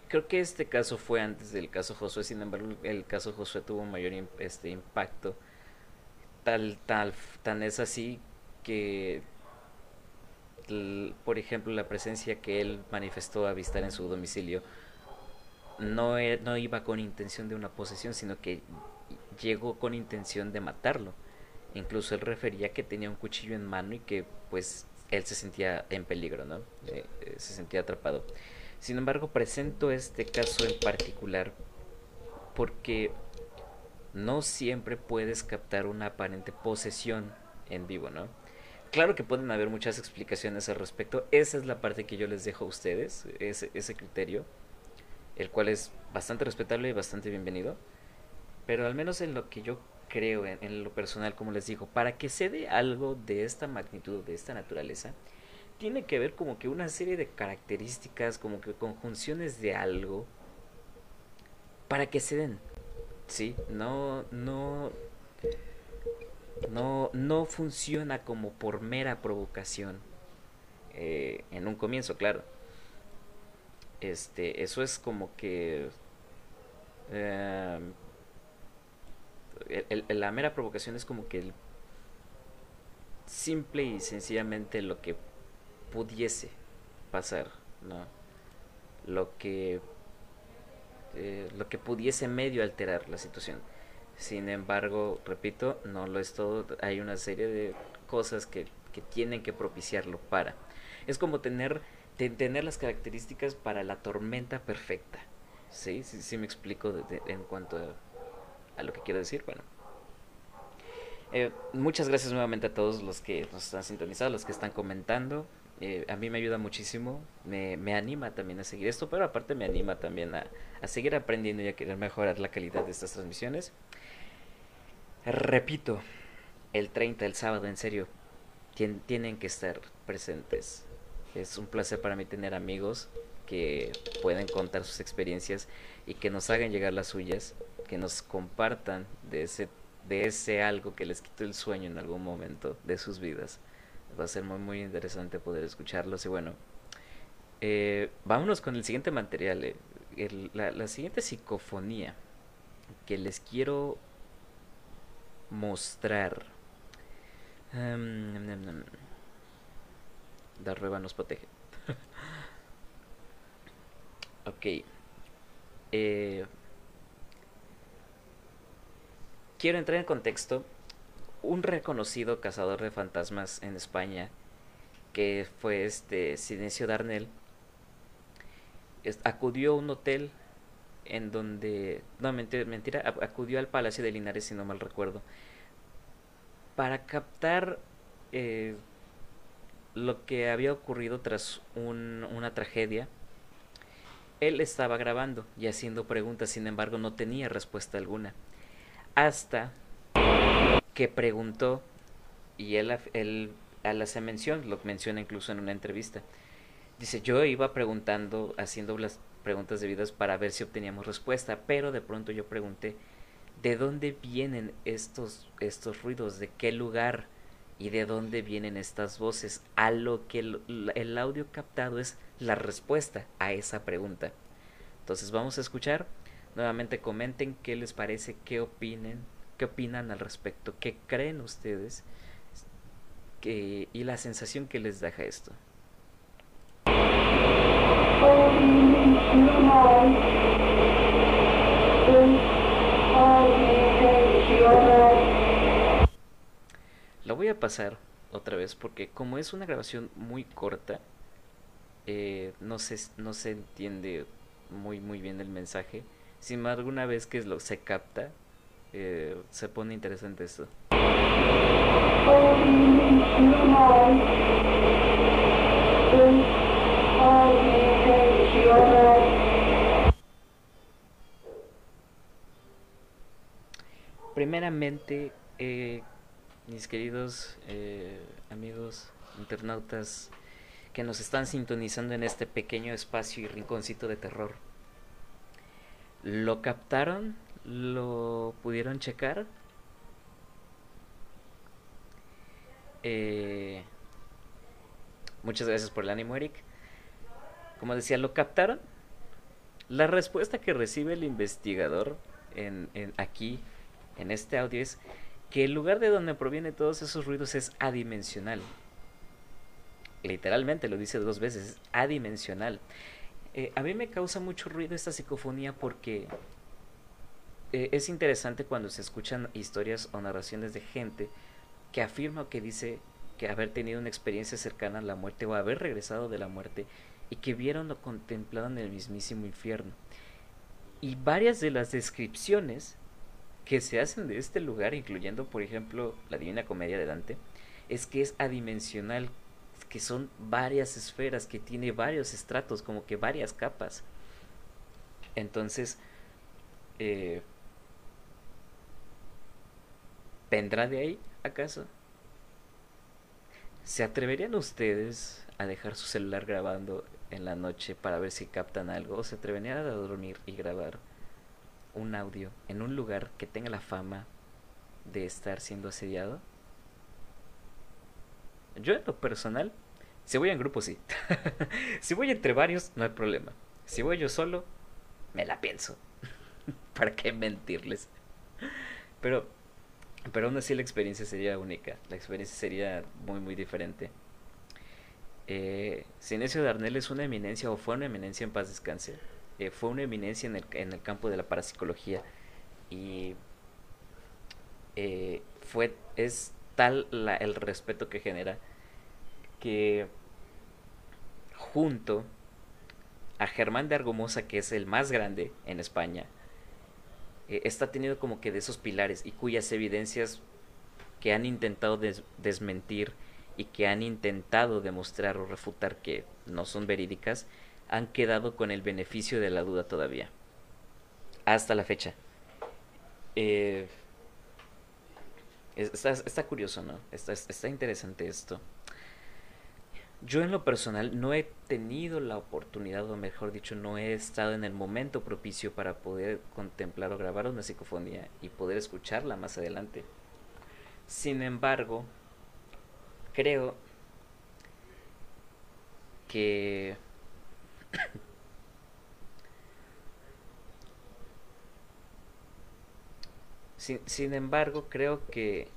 creo que este caso fue antes del caso Josué, sin embargo el caso Josué tuvo un mayor este impacto. Tal, tal, tan es así que, por ejemplo, la presencia que él manifestó avistar en su domicilio no, e- no iba con intención de una posesión, sino que llegó con intención de matarlo. Incluso él refería que tenía un cuchillo en mano y que pues él se sentía en peligro, ¿no? Eh, eh, se sentía atrapado. Sin embargo, presento este caso en particular porque no siempre puedes captar una aparente posesión en vivo, ¿no? Claro que pueden haber muchas explicaciones al respecto. Esa es la parte que yo les dejo a ustedes, ese, criterio, el cual es bastante respetable y bastante bienvenido. Pero al menos en lo que yo creo, en, en lo personal, como les digo, para que se dé algo de esta magnitud, de esta naturaleza, tiene que ver como que una serie de características, como que conjunciones de algo, para que se den. Sí, no, no, no, no funciona como por mera provocación. eh, en un comienzo, claro. Este, eso es como que eh, el- la mera provocación es como que el simple y sencillamente lo que pudiese pasar, ¿no? Lo que eh, lo que pudiese medio alterar la situación. Sin embargo, repito, no lo es todo. Hay una serie de cosas que, que tienen que propiciarlo para. Es como tener, te- tener las características para la tormenta perfecta. ¿Sí? Sí, sí me explico de- en cuanto a, a lo que quiero decir. Bueno. Eh, muchas gracias nuevamente a todos los que nos están sintonizando, los que están comentando. Eh, a mí me ayuda muchísimo, me, me anima también a seguir esto, pero aparte me anima también a, a seguir aprendiendo y a querer mejorar la calidad de estas transmisiones. Repito, el 30, el sábado, en serio, tien- tienen que estar presentes. Es un placer para mí tener amigos que pueden contar sus experiencias y que nos hagan llegar las suyas, que nos compartan de ese, de ese algo que les quitó el sueño en algún momento de sus vidas. Va a ser muy, muy interesante poder escucharlos y bueno, eh, vámonos con el siguiente material, eh, la, la siguiente psicofonía que les quiero mostrar. Nam, nam. Darreba nos protege. ok. Eh, quiero entrar en contexto. Un reconocido cazador de fantasmas en España, que fue este Silencio Darnell, acudió a un hotel en donde, no mentira, mentira, acudió al Palacio de Linares si no mal recuerdo, para captar eh, lo que había ocurrido tras un- una tragedia. Él estaba grabando y haciendo preguntas, sin embargo no tenía respuesta alguna. Hasta que preguntó, y él, él al hacer mención, lo menciona incluso en una entrevista, dice, yo iba preguntando, haciendo las preguntas debidas para ver si obteníamos respuesta, pero de pronto yo pregunté, ¿de dónde vienen estos, estos ruidos? ¿De qué lugar? ¿Y de dónde vienen estas voces? A lo que el, el audio captado es la respuesta a esa pregunta. Entonces vamos a escuchar. Nuevamente comenten qué les parece, qué opinen, qué opinan al respecto, qué creen ustedes y la sensación que les deja esto. La voy a pasar otra vez porque como es una grabación muy corta, eh, no, se, no se entiende muy muy bien el mensaje. Sin embargo, una vez que lo, se capta, eh, se pone interesante esto. Primeramente, eh, mis queridos eh, amigos internautas, que nos están sintonizando en este pequeño espacio y rinconcito de terror. ¿Lo captaron? ¿Lo pudieron checar? Eh, muchas gracias por el ánimo, Eric. Como decía, ¿lo captaron? La respuesta que recibe el investigador en, aquí, en este audio, es que el lugar de donde provienen todos esos ruidos es adimensional. Literalmente lo dice dos veces, es adimensional. Eh, a mí me causa mucho ruido esta psicofonía porque eh, es interesante cuando se escuchan historias o narraciones de gente que afirma o que dice que haber tenido una experiencia cercana a la muerte o haber regresado de la muerte y que vieron o contemplaron el mismísimo infierno. Y varias de las descripciones que se hacen de este lugar, incluyendo por ejemplo la Divina Comedia de Dante, es que es adimensional, que son varias esferas, que tiene varios estratos, como que varias capas. Entonces, eh, ¿vendrá de ahí acaso? ¿Se atreverían ustedes a dejar su celular grabando en la noche para ver si captan algo? ¿O se atreverían a dormir y grabar un audio en un lugar que tenga la fama de estar siendo asediado? Yo en lo personal, si voy en grupo sí. si voy entre varios, no hay problema. Si voy yo solo, me la pienso. ¿Para qué mentirles? Pero pero aún así la experiencia sería única, la experiencia sería muy muy diferente. Eh, Sinesio Darnell es una eminencia o fue una eminencia en paz descanse. Eh, fue una eminencia en el, en el campo de la parapsicología y eh, fue es tal el respeto que genera que junto a Germán de Argomosa que es el más grande en España eh, está teniendo como que de esos pilares y cuyas evidencias que han intentado des- desmentir y que han intentado demostrar o refutar que no son verídicas, han quedado con el beneficio de la duda todavía. Hasta la fecha. Eh, es- está, está curioso, ¿no? Está, está interesante esto. Yo en lo personal no he tenido la oportunidad, o mejor dicho, no he estado en el momento propicio para poder contemplar o grabar una psicofonía y poder escucharla más adelante. Sin embargo, creo que sin, embargo, creo que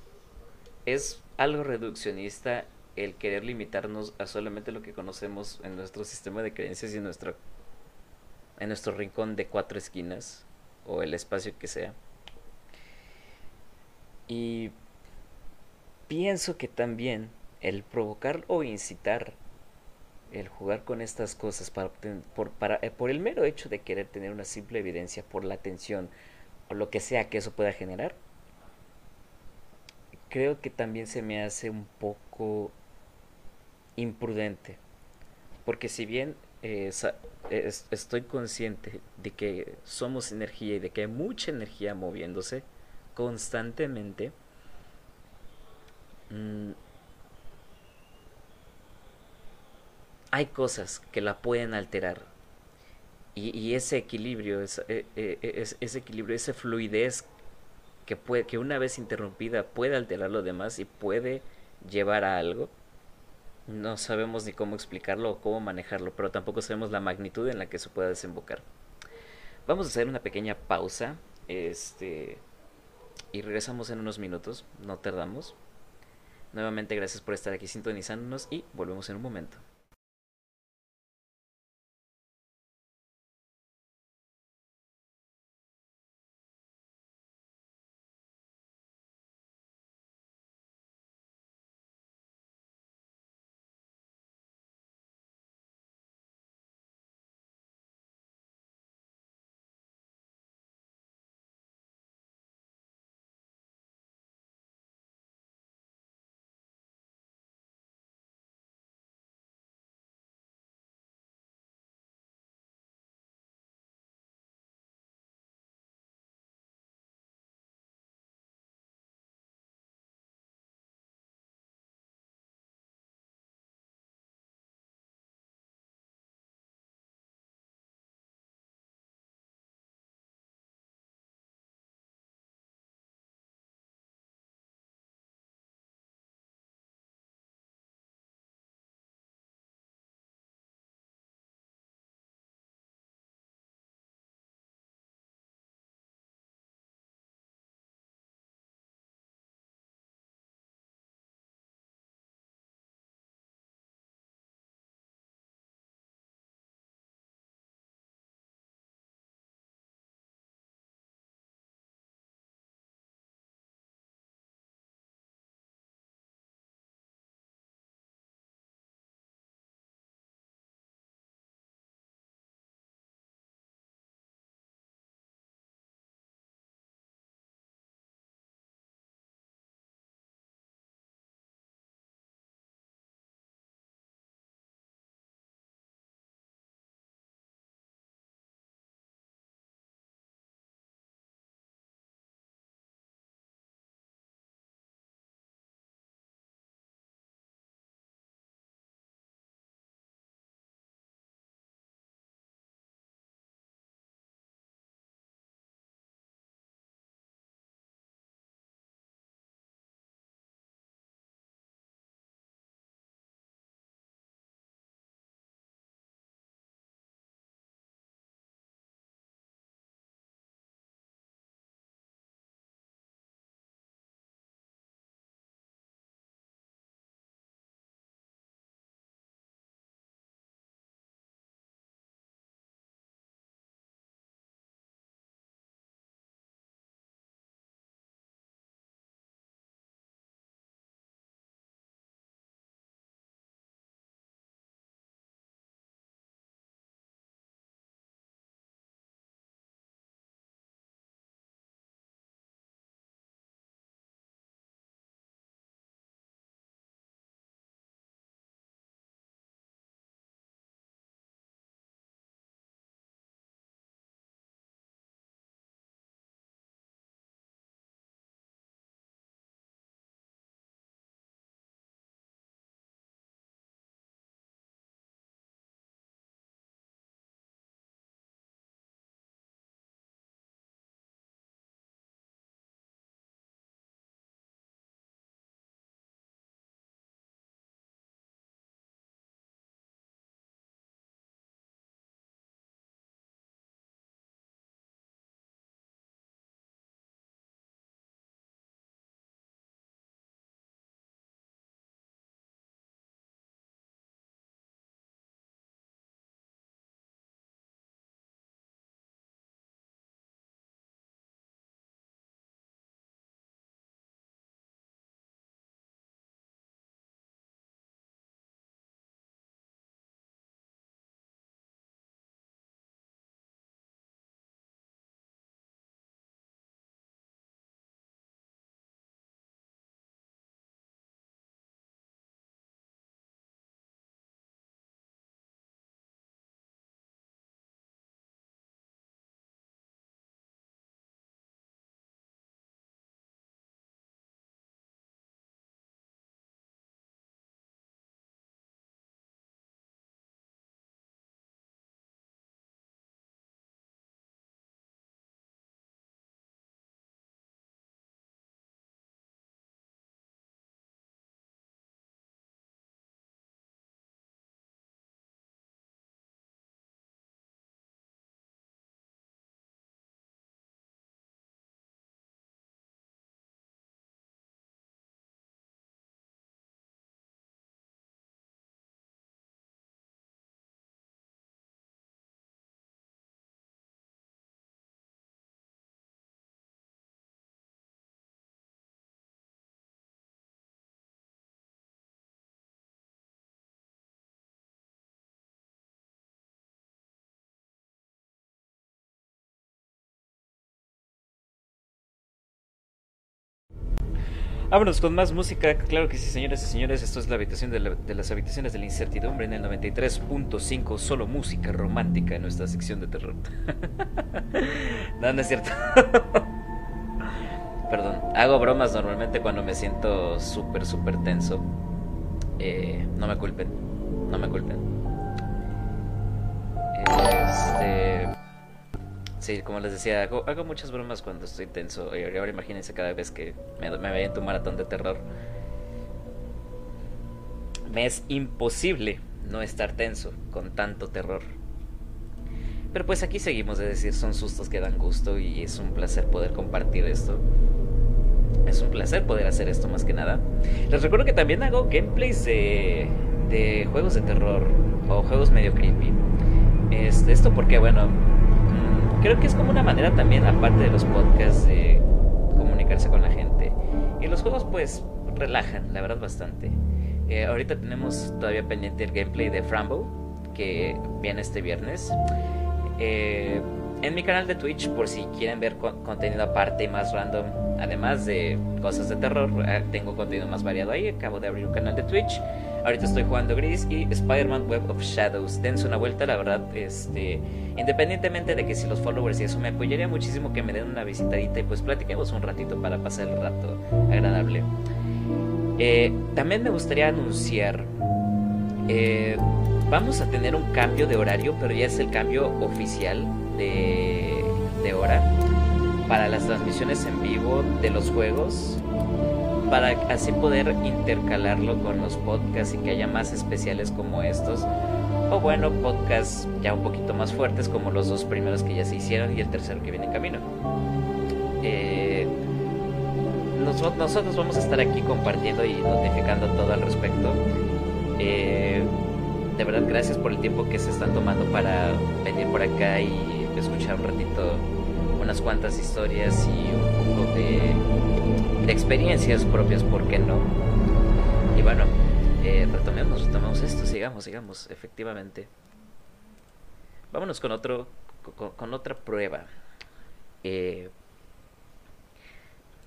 es algo reduccionista el querer limitarnos a solamente lo que conocemos en nuestro sistema de creencias y en nuestro en nuestro rincón de cuatro esquinas o el espacio que sea. Y pienso que también el provocar o incitar el jugar con estas cosas para, para, eh, por el mero hecho de querer tener una simple evidencia por la atención o lo que sea que eso pueda generar, creo que también se me hace un poco imprudente. Porque si bien eh, estoy consciente de que somos energía y de que hay mucha energía moviéndose constantemente, mm, hay cosas que la pueden alterar. Y, ese equilibrio, eh, eh, es- ese equilibrio, esa fluidez que, puede, que una vez interrumpida puede alterar lo demás y puede llevar a algo. No sabemos ni cómo explicarlo o cómo manejarlo, pero tampoco sabemos la magnitud en la que eso pueda desembocar. Vamos a hacer una pequeña pausa, este, y regresamos en unos minutos, no tardamos. Nuevamente gracias por estar aquí sintonizándonos y volvemos en un momento. Vámonos con más música. Claro que sí, señoras y señores. Esto es la habitación de, la- de las habitaciones de la incertidumbre en el 93.5. Solo música romántica en nuestra sección de terror. no, no es cierto. Perdón. Hago bromas normalmente cuando me siento súper, súper tenso. Eh, no me culpen. No me culpen. Este. Sí, como les decía, hago, muchas bromas cuando estoy tenso. Y ahora imagínense cada vez que me, me en un maratón de terror. Me es imposible no estar tenso con tanto terror. Pero pues aquí seguimos, es decir, son sustos que dan gusto y es un placer poder compartir esto. Es un placer poder hacer esto más que nada. Les recuerdo que también hago gameplays de, de juegos de terror o juegos medio creepy. Este, esto porque, bueno, creo que es como una manera también, aparte de los podcasts, de comunicarse con la gente. Y los juegos, pues, relajan, la verdad, bastante. Eh, ahorita tenemos todavía pendiente el gameplay de Frambo, que viene este viernes. Eh, en mi canal de Twitch, por si quieren ver con- contenido aparte y más random, además de cosas de terror, eh, tengo contenido más variado ahí. Acabo de abrir un canal de Twitch. Ahorita estoy jugando Gris y Spider-Man Web of Shadows. Dense una vuelta, la verdad, este, independientemente de que si los followers y eso me apoyaría muchísimo que me den una visitadita y pues platiquemos un ratito para pasar el rato agradable. Eh, también me gustaría anunciar, eh, vamos a tener un cambio de horario, pero ya es el cambio oficial de, hora para las transmisiones en vivo de los juegos, para así poder intercalarlo con los podcasts y que haya más especiales como estos. O bueno, podcasts ya un poquito más fuertes como los dos primeros que ya se hicieron y el tercero que viene en camino. Eh, noso- nosotros vamos a estar aquí compartiendo y notificando todo al respecto. Eh, de verdad, gracias por el tiempo que se están tomando para venir por acá y escuchar un ratito unas cuantas historias y un poco de, experiencias propias, ¿por qué no? Y bueno, eh, retomemos, retomemos esto, sigamos, sigamos, efectivamente. Vámonos con otro, con, otra prueba. Eh,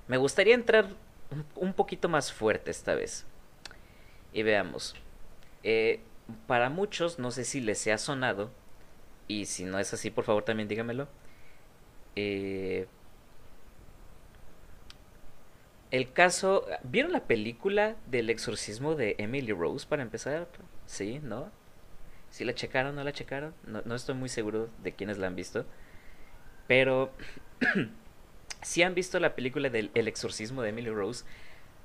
me gustaría entrar un, un poquito más fuerte esta vez. Y veamos. Eh, para muchos, no sé si les ha sonado. Y si no es así, por favor también dígamelo. Eh, el caso. ¿Vieron la película del exorcismo de Emily Rose para empezar? Sí, ¿no? ¿Sí la checaron? ¿No la checaron? No, no estoy muy seguro de quiénes la han visto. Pero. si han visto la película del El exorcismo de Emily Rose,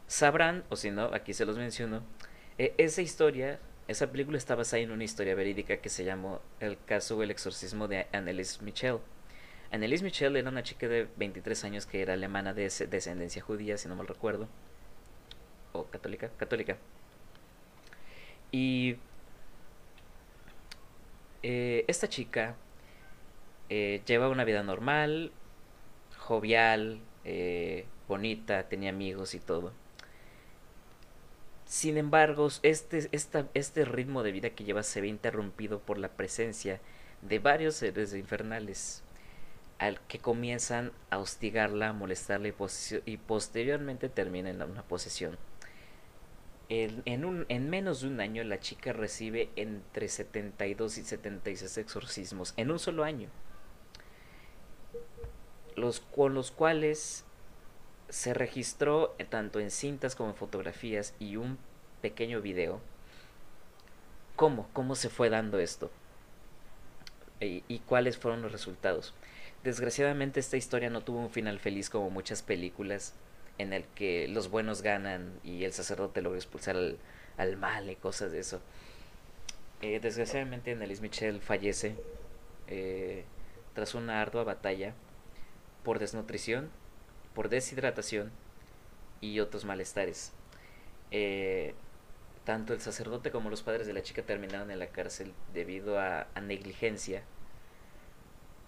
sabrán, o si no, aquí se los menciono. eh, esa historia, esa película está basada en una historia verídica que se llamó El caso o el exorcismo de Annelies Michel. Annelies Michel era una chica de 23 años que era alemana de descendencia judía, si no mal recuerdo. O católica, católica. Y eh, esta chica eh, lleva una vida normal, jovial, eh, bonita, tenía amigos y todo. Sin embargo, este, este ritmo de vida que lleva se ve interrumpido por la presencia de varios seres infernales al que comienzan a hostigarla, a molestarla y, y posteriormente termina en una posesión. En, en menos de un año la chica recibe entre 72 y 76 exorcismos en un solo año los, con los cuales se registró eh, tanto en cintas como en fotografías y un pequeño video. ¿Cómo? ¿Cómo se fue dando esto? Y, cuáles fueron los resultados. Desgraciadamente esta historia no tuvo un final feliz como muchas películas en el que los buenos ganan y el sacerdote logra expulsar al, al mal y cosas de eso. Eh, desgraciadamente Annelies Michel fallece eh, tras una ardua batalla por desnutrición, por deshidratación y otros malestares. Eh, tanto el sacerdote como los padres de la chica terminaron en la cárcel debido a, negligencia.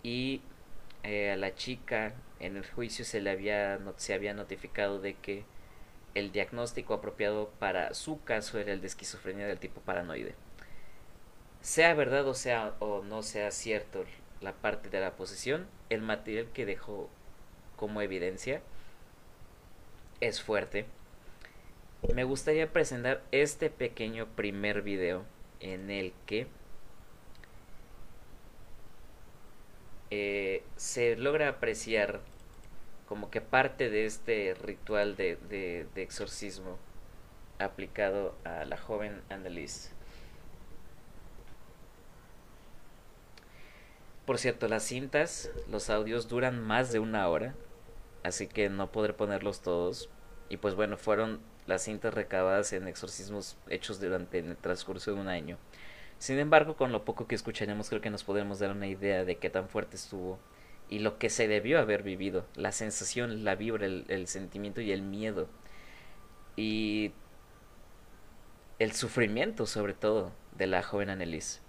Y eh, a la chica en el juicio se le había, se había notificado de que el diagnóstico apropiado para su caso era el de esquizofrenia del tipo paranoide. Sea verdad o sea o no sea cierto la parte de la posesión, el material que dejó como evidencia es fuerte. me gustaría presentar este pequeño primer video en el que eh, se logra apreciar como que parte de este ritual de, de, exorcismo aplicado a la joven Annalise. Por cierto, las cintas, los audios duran más de una hora, así que no podré ponerlos todos. Y pues bueno, fueron las cintas recabadas en exorcismos hechos durante el transcurso de un año. Sin embargo, con lo poco que escucharemos creo que nos podremos dar una idea de qué tan fuerte estuvo y lo que se debió haber vivido, la sensación, la vibra, el, sentimiento y el miedo. Y el sufrimiento sobre todo de la joven Annelies.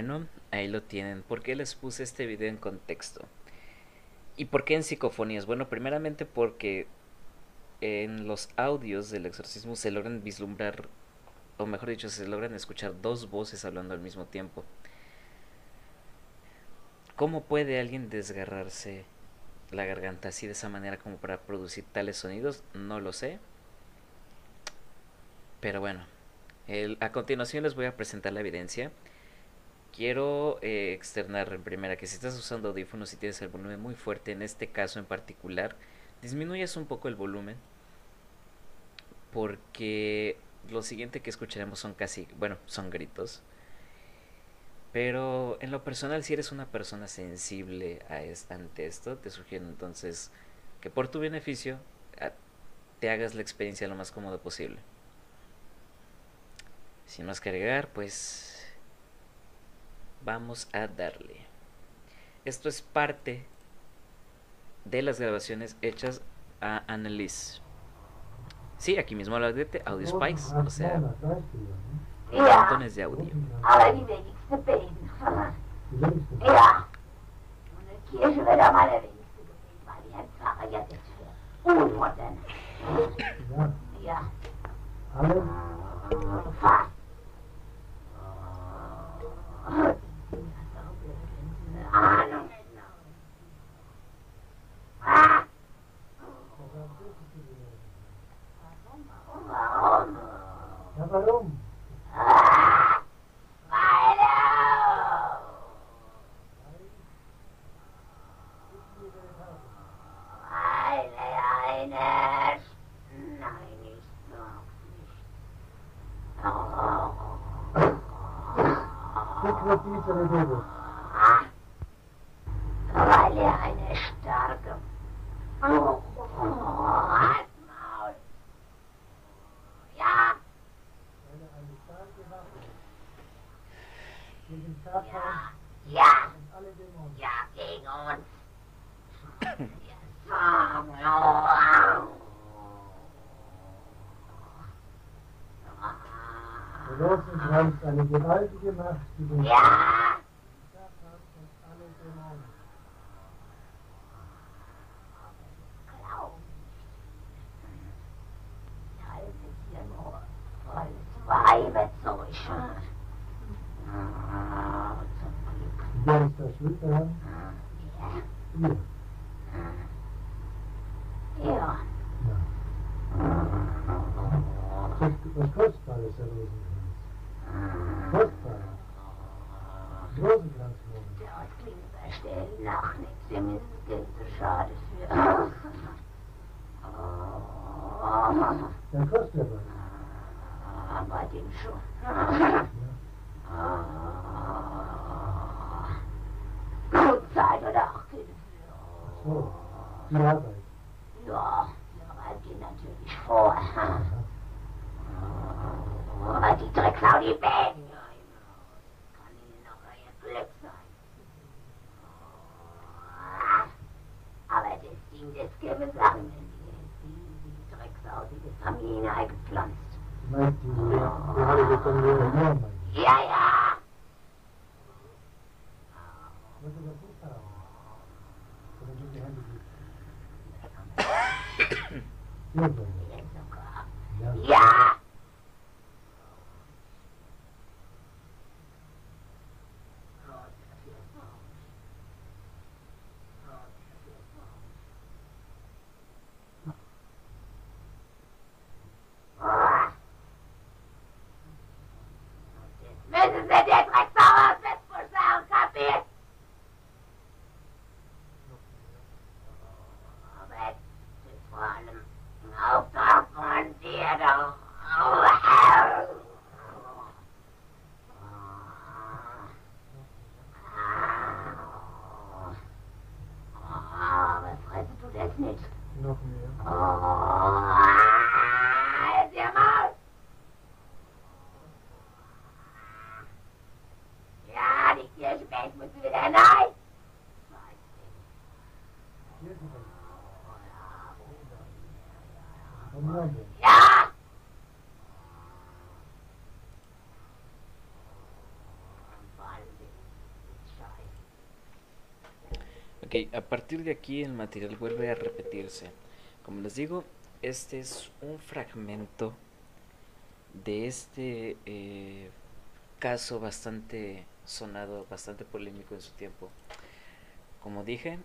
Bueno, ahí lo tienen. ¿Por qué les puse este video en contexto? ¿Y por qué en psicofonías? Bueno, primeramente porque en los audios del exorcismo se logran vislumbrar, o mejor dicho, se logran escuchar dos voces hablando al mismo tiempo. ¿Cómo puede alguien desgarrarse la garganta así de esa manera como para producir tales sonidos? No lo sé. Pero bueno, a continuación les voy a presentar la evidencia. Quiero eh, externar en primera que si estás usando audífonos y tienes el volumen muy fuerte, en este caso en particular, disminuyas un poco el volumen. Porque lo siguiente que escucharemos son casi, bueno, son gritos. Pero en lo personal, si eres una persona sensible a es, ante esto, te sugiero entonces que por tu beneficio a, te hagas la experiencia lo más cómodo posible. Sin más que agregar, pues vamos a darle. Esto es parte de las grabaciones hechas a Annalise. Sí, aquí mismo lo de Audio Spice, o sea, montones de audio. Ja. Fast. มา Ok, a partir de aquí el material vuelve a repetirse. Como les digo, este es un fragmento de este eh, caso bastante sonado, bastante polémico en su tiempo. Como dije,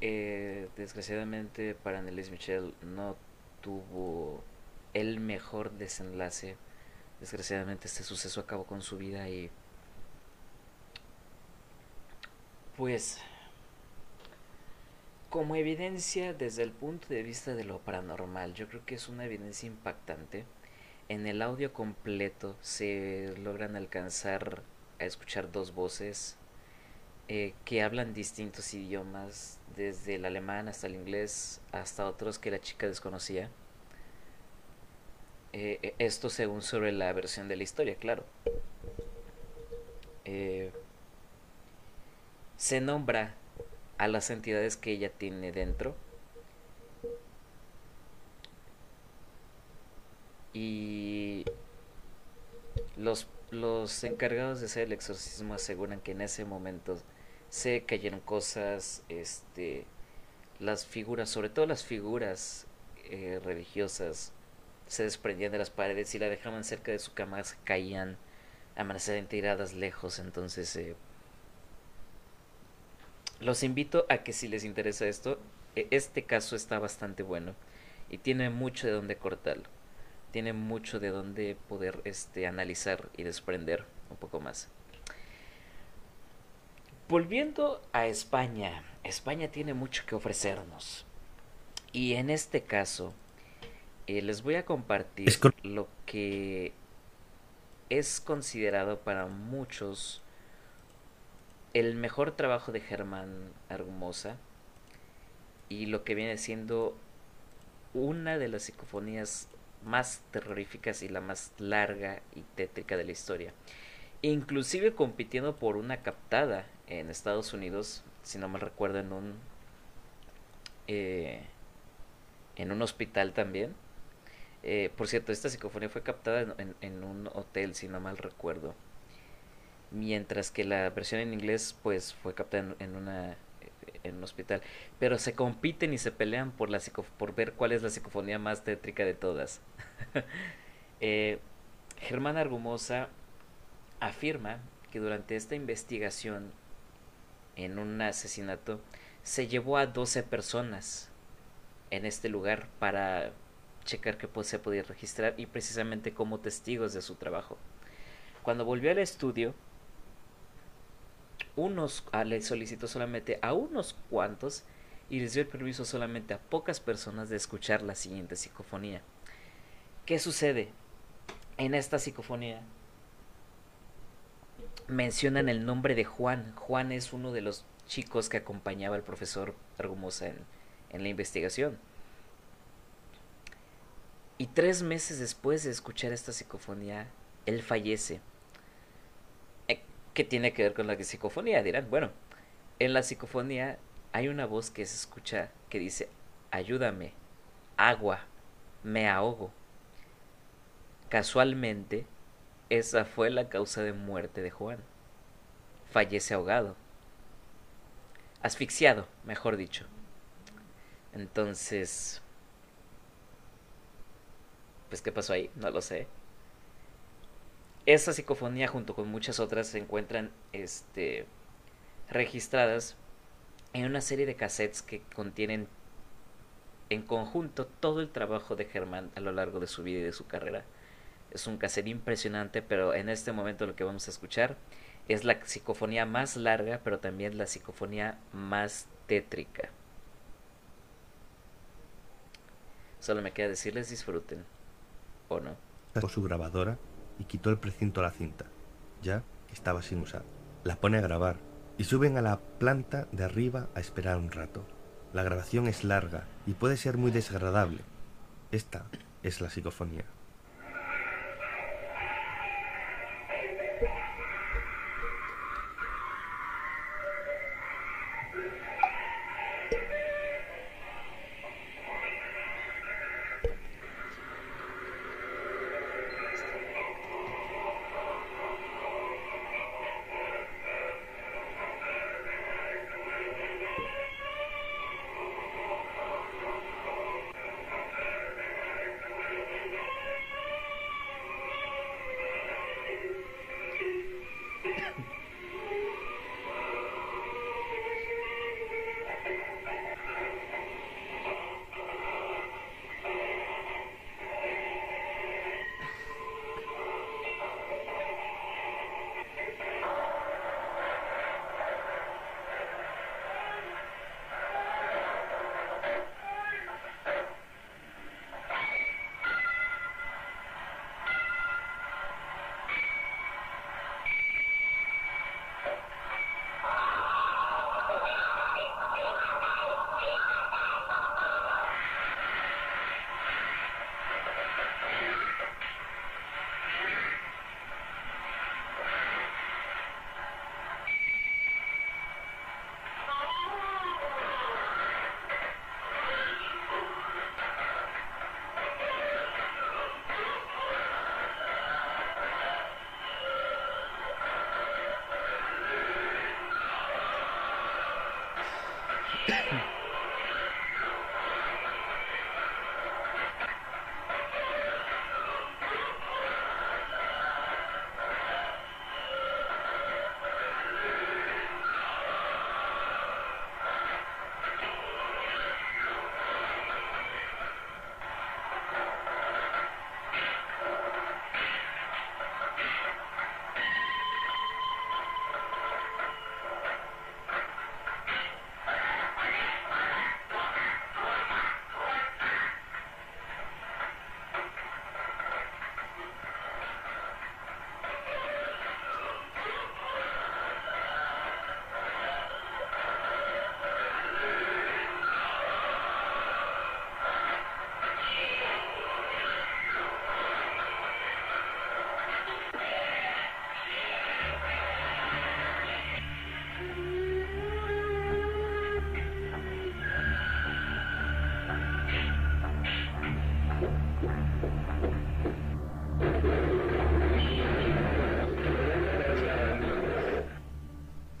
eh, desgraciadamente para Annelies Michel no tuvo el mejor desenlace. Desgraciadamente este suceso acabó con su vida y pues como evidencia desde el punto de vista de lo paranormal, yo creo que es una evidencia impactante. En el audio completo se logran alcanzar a escuchar dos voces eh, que hablan distintos idiomas, desde el alemán hasta el inglés, hasta otros que la chica desconocía. Eh, eh, esto según sobre la versión de la historia, claro. Se nombra a las entidades que ella tiene dentro. Y los, los encargados de hacer el exorcismo aseguran que en ese momento se cayeron cosas, este, las figuras, sobre todo las figuras eh, religiosas, se desprendían de las paredes y la dejaban cerca de su cama, se caían, amanecían tiradas lejos, entonces eh, los invito a que si les interesa esto, e- este caso está bastante bueno y tiene mucho de donde cortarlo. Tiene mucho de donde poder este analizar y desprender un poco más. Volviendo a España, España tiene mucho que ofrecernos. Y en este caso, eh, les voy a compartir lo que es considerado para muchos el mejor trabajo de Germán Argumosa y lo que viene siendo una de las psicofonías más terroríficas y la más larga y tétrica de la historia. Inclusive compitiendo por una captada en Estados Unidos, si no me recuerdo, en un eh, en un hospital también. Eh, por cierto, esta psicofonía fue captada en, en, un hotel, si no mal recuerdo. Mientras que la versión en inglés, pues, fue captada en, una en un hospital. Pero se compiten y se pelean por la por ver cuál es la psicofonía más tétrica de todas. eh, Germán Argumosa afirma que durante esta investigación en un asesinato se llevó a 12 personas en este lugar para checar que se podía registrar y precisamente como testigos de su trabajo. Cuando volvió al estudio, unos ah, le solicitó solamente a unos cuantos y les dio el permiso solamente a pocas personas de escuchar la siguiente psicofonía. ¿Qué sucede? En esta psicofonía mencionan el nombre de Juan. Juan es uno de los chicos que acompañaba al profesor Argumosa en, en la investigación. Y tres meses después de escuchar esta psicofonía, él fallece. ¿Qué tiene que ver con la psicofonía? Dirán, bueno, en la psicofonía hay una voz que se escucha que dice, ayúdame, agua, me ahogo. Casualmente, esa fue la causa de muerte de Juan. Fallece ahogado. Asfixiado, mejor dicho. Entonces, pues qué pasó ahí, no lo sé. Esa psicofonía junto con muchas otras se encuentran este registradas en una serie de cassettes que contienen en conjunto todo el trabajo de Germán a lo largo de su vida y de su carrera. Es un cassette impresionante, pero en este momento lo que vamos a escuchar es la psicofonía más larga, pero también la psicofonía más tétrica. Solo me queda decirles disfruten. ¿O no? Sacó su grabadora y quitó el precinto a la cinta, ya que estaba sin usar. La pone a grabar y suben a la planta de arriba a esperar un rato. La grabación es larga y puede ser muy desagradable. Esta es la psicofonía.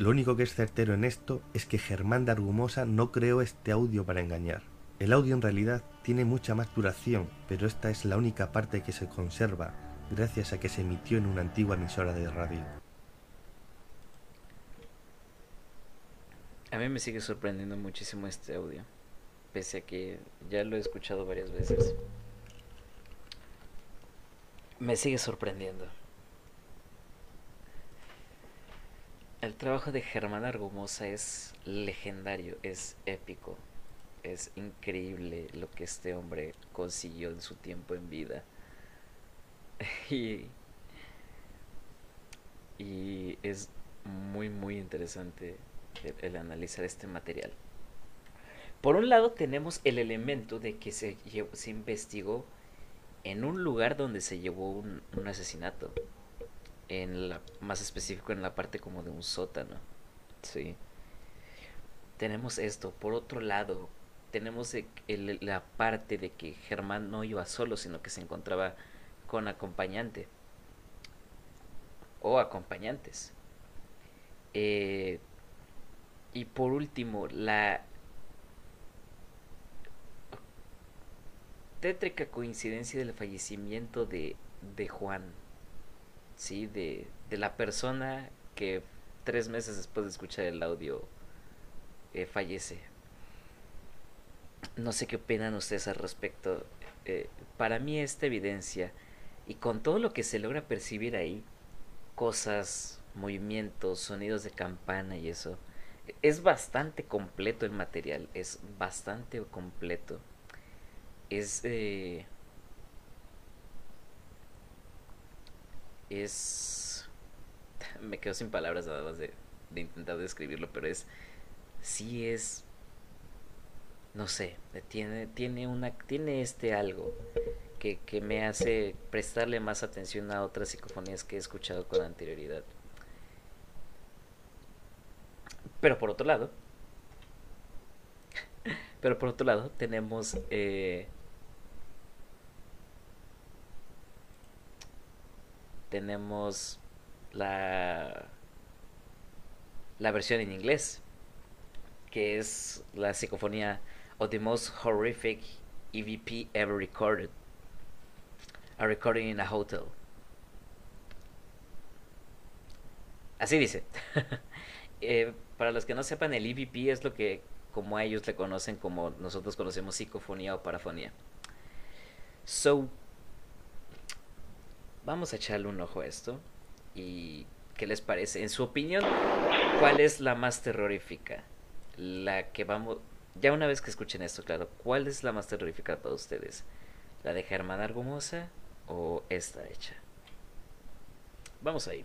Lo único que es certero en esto es que Germán de Argumosa no creó este audio para engañar. El audio en realidad tiene mucha más duración, pero esta es la única parte que se conserva gracias a que se emitió en una antigua emisora de radio. A mí me sigue sorprendiendo muchísimo este audio, pese a que ya lo he escuchado varias veces. Me sigue sorprendiendo. El trabajo de Germán Argumosa es legendario, es épico, es increíble lo que este hombre consiguió en su tiempo en vida. Y, y es muy, muy interesante el, el analizar este material. Por un lado tenemos el elemento de que se, se investigó en un lugar donde se llevó un, un asesinato. En la, más específico en la parte como de un sótano. Sí. Tenemos esto. Por otro lado, tenemos e- la parte de que Germán no iba solo, sino que se encontraba con acompañante. O acompañantes. Eh, y por último, la tétrica coincidencia del fallecimiento de, de Juan. Sí, de, de la persona que tres meses después de escuchar el audio eh, fallece. No sé qué opinan ustedes al respecto. Eh, para mí esta evidencia y con todo lo que se logra percibir ahí, cosas, movimientos, sonidos de campana y eso, es bastante completo el material, es bastante completo. Es... eh, es... Me quedo sin palabras nada más de, de intentar describirlo, pero es... Sí es... No sé, tiene, tiene una... Tiene este algo que, que me hace prestarle más atención a otras psicofonías que he escuchado con anterioridad. Pero por otro lado, pero por otro lado tenemos eh, tenemos la la versión en inglés que es la psicofonía of the most horrific EVP ever recorded a recording in a hotel. Así dice. Eh, para los que no sepan el EVP es lo que como a ellos le conocen como nosotros conocemos psicofonía o parafonía. So vamos a echarle un ojo a esto. ¿Y qué les parece? En su opinión, ¿cuál es la más terrorífica? La que vamos... Ya una vez que escuchen esto, claro, ¿cuál es la más terrorífica para ustedes? ¿La de Germán Argumosa o esta hecha? Vamos ahí.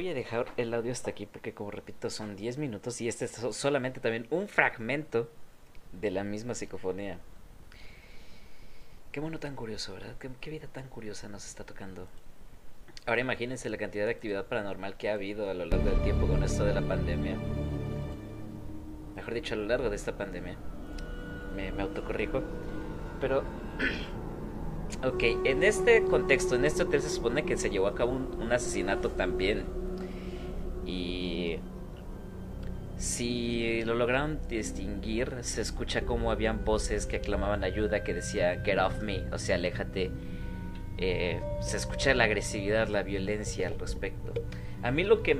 Voy a dejar el audio hasta aquí porque como repito son 10 minutos y este es solamente también un fragmento de la misma psicofonía. Qué bueno tan curioso, ¿verdad? Qué, vida tan curiosa nos está tocando. Ahora imagínense la cantidad de actividad paranormal que ha habido a lo largo del tiempo con esto de la pandemia. Mejor dicho, a lo largo de esta pandemia. Me, autocorrijo. Pero... ok, en este contexto, en este hotel se supone que se llevó a cabo un asesinato también. Y... Si lo lograron distinguir, se escucha como habían voces que aclamaban ayuda, que decía get off me, o sea, aléjate. Eh, se escucha la agresividad, la violencia al respecto. A mí lo que,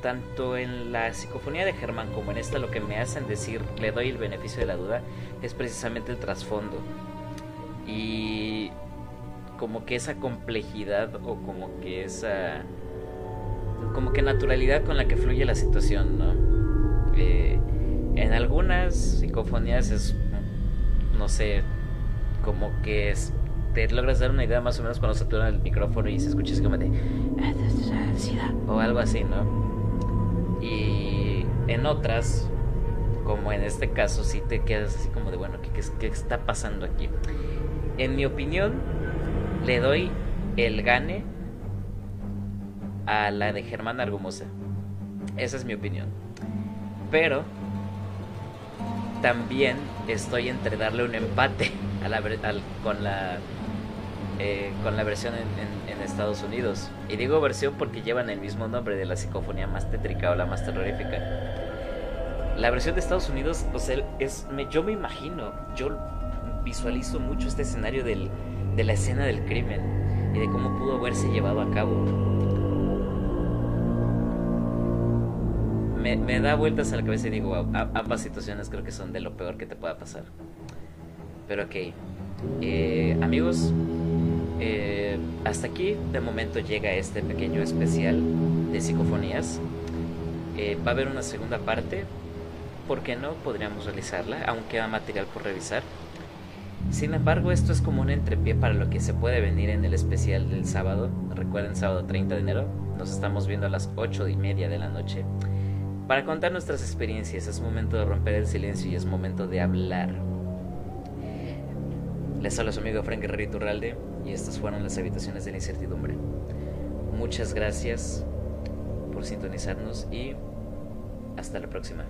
tanto en la psicofonía de Germán como en esta, lo que me hacen decir, le doy el beneficio de la duda, es precisamente el trasfondo. Y como que esa complejidad o como que esa... como que naturalidad con la que fluye la situación, ¿no? Eh, en algunas psicofonías es, no sé, como que te logras dar una idea más o menos cuando saturan el micrófono y se escucha como de o algo así, ¿no? Y en otras, como en este caso, sí te quedas así como de, bueno, ¿qué, qué, qué está pasando aquí? En mi opinión, le doy el gane a la de Germán Argumosa. Esa es mi opinión. Pero también estoy entre darle un empate con la eh, con la versión en, Estados Unidos. Y digo versión porque llevan el mismo nombre de la psicofonía más tétrica o la más terrorífica. La versión de Estados Unidos, o sea, es, yo me imagino, yo visualizo mucho este escenario de la escena del crimen y de cómo pudo haberse llevado a cabo. Me, me da vueltas a la cabeza y digo, wow, ambas situaciones creo que son de lo peor que te pueda pasar. Pero ok, eh, amigos, eh, hasta aquí de momento llega este pequeño especial de psicofonías. Eh, va a haber una segunda parte. ¿Por qué no? Podríamos realizarla, aún queda material por revisar. Sin embargo, esto es como un entrepié para lo que se puede venir en el especial del sábado. Recuerden, sábado 30 de enero. Nos estamos viendo a las 8 y media de la noche. Para contar nuestras experiencias, es momento de romper el silencio y es momento de hablar. Les habla su amigo Frank Guerrero Iturralde y estas fueron las habitaciones de la incertidumbre. Muchas gracias por sintonizarnos y hasta la próxima.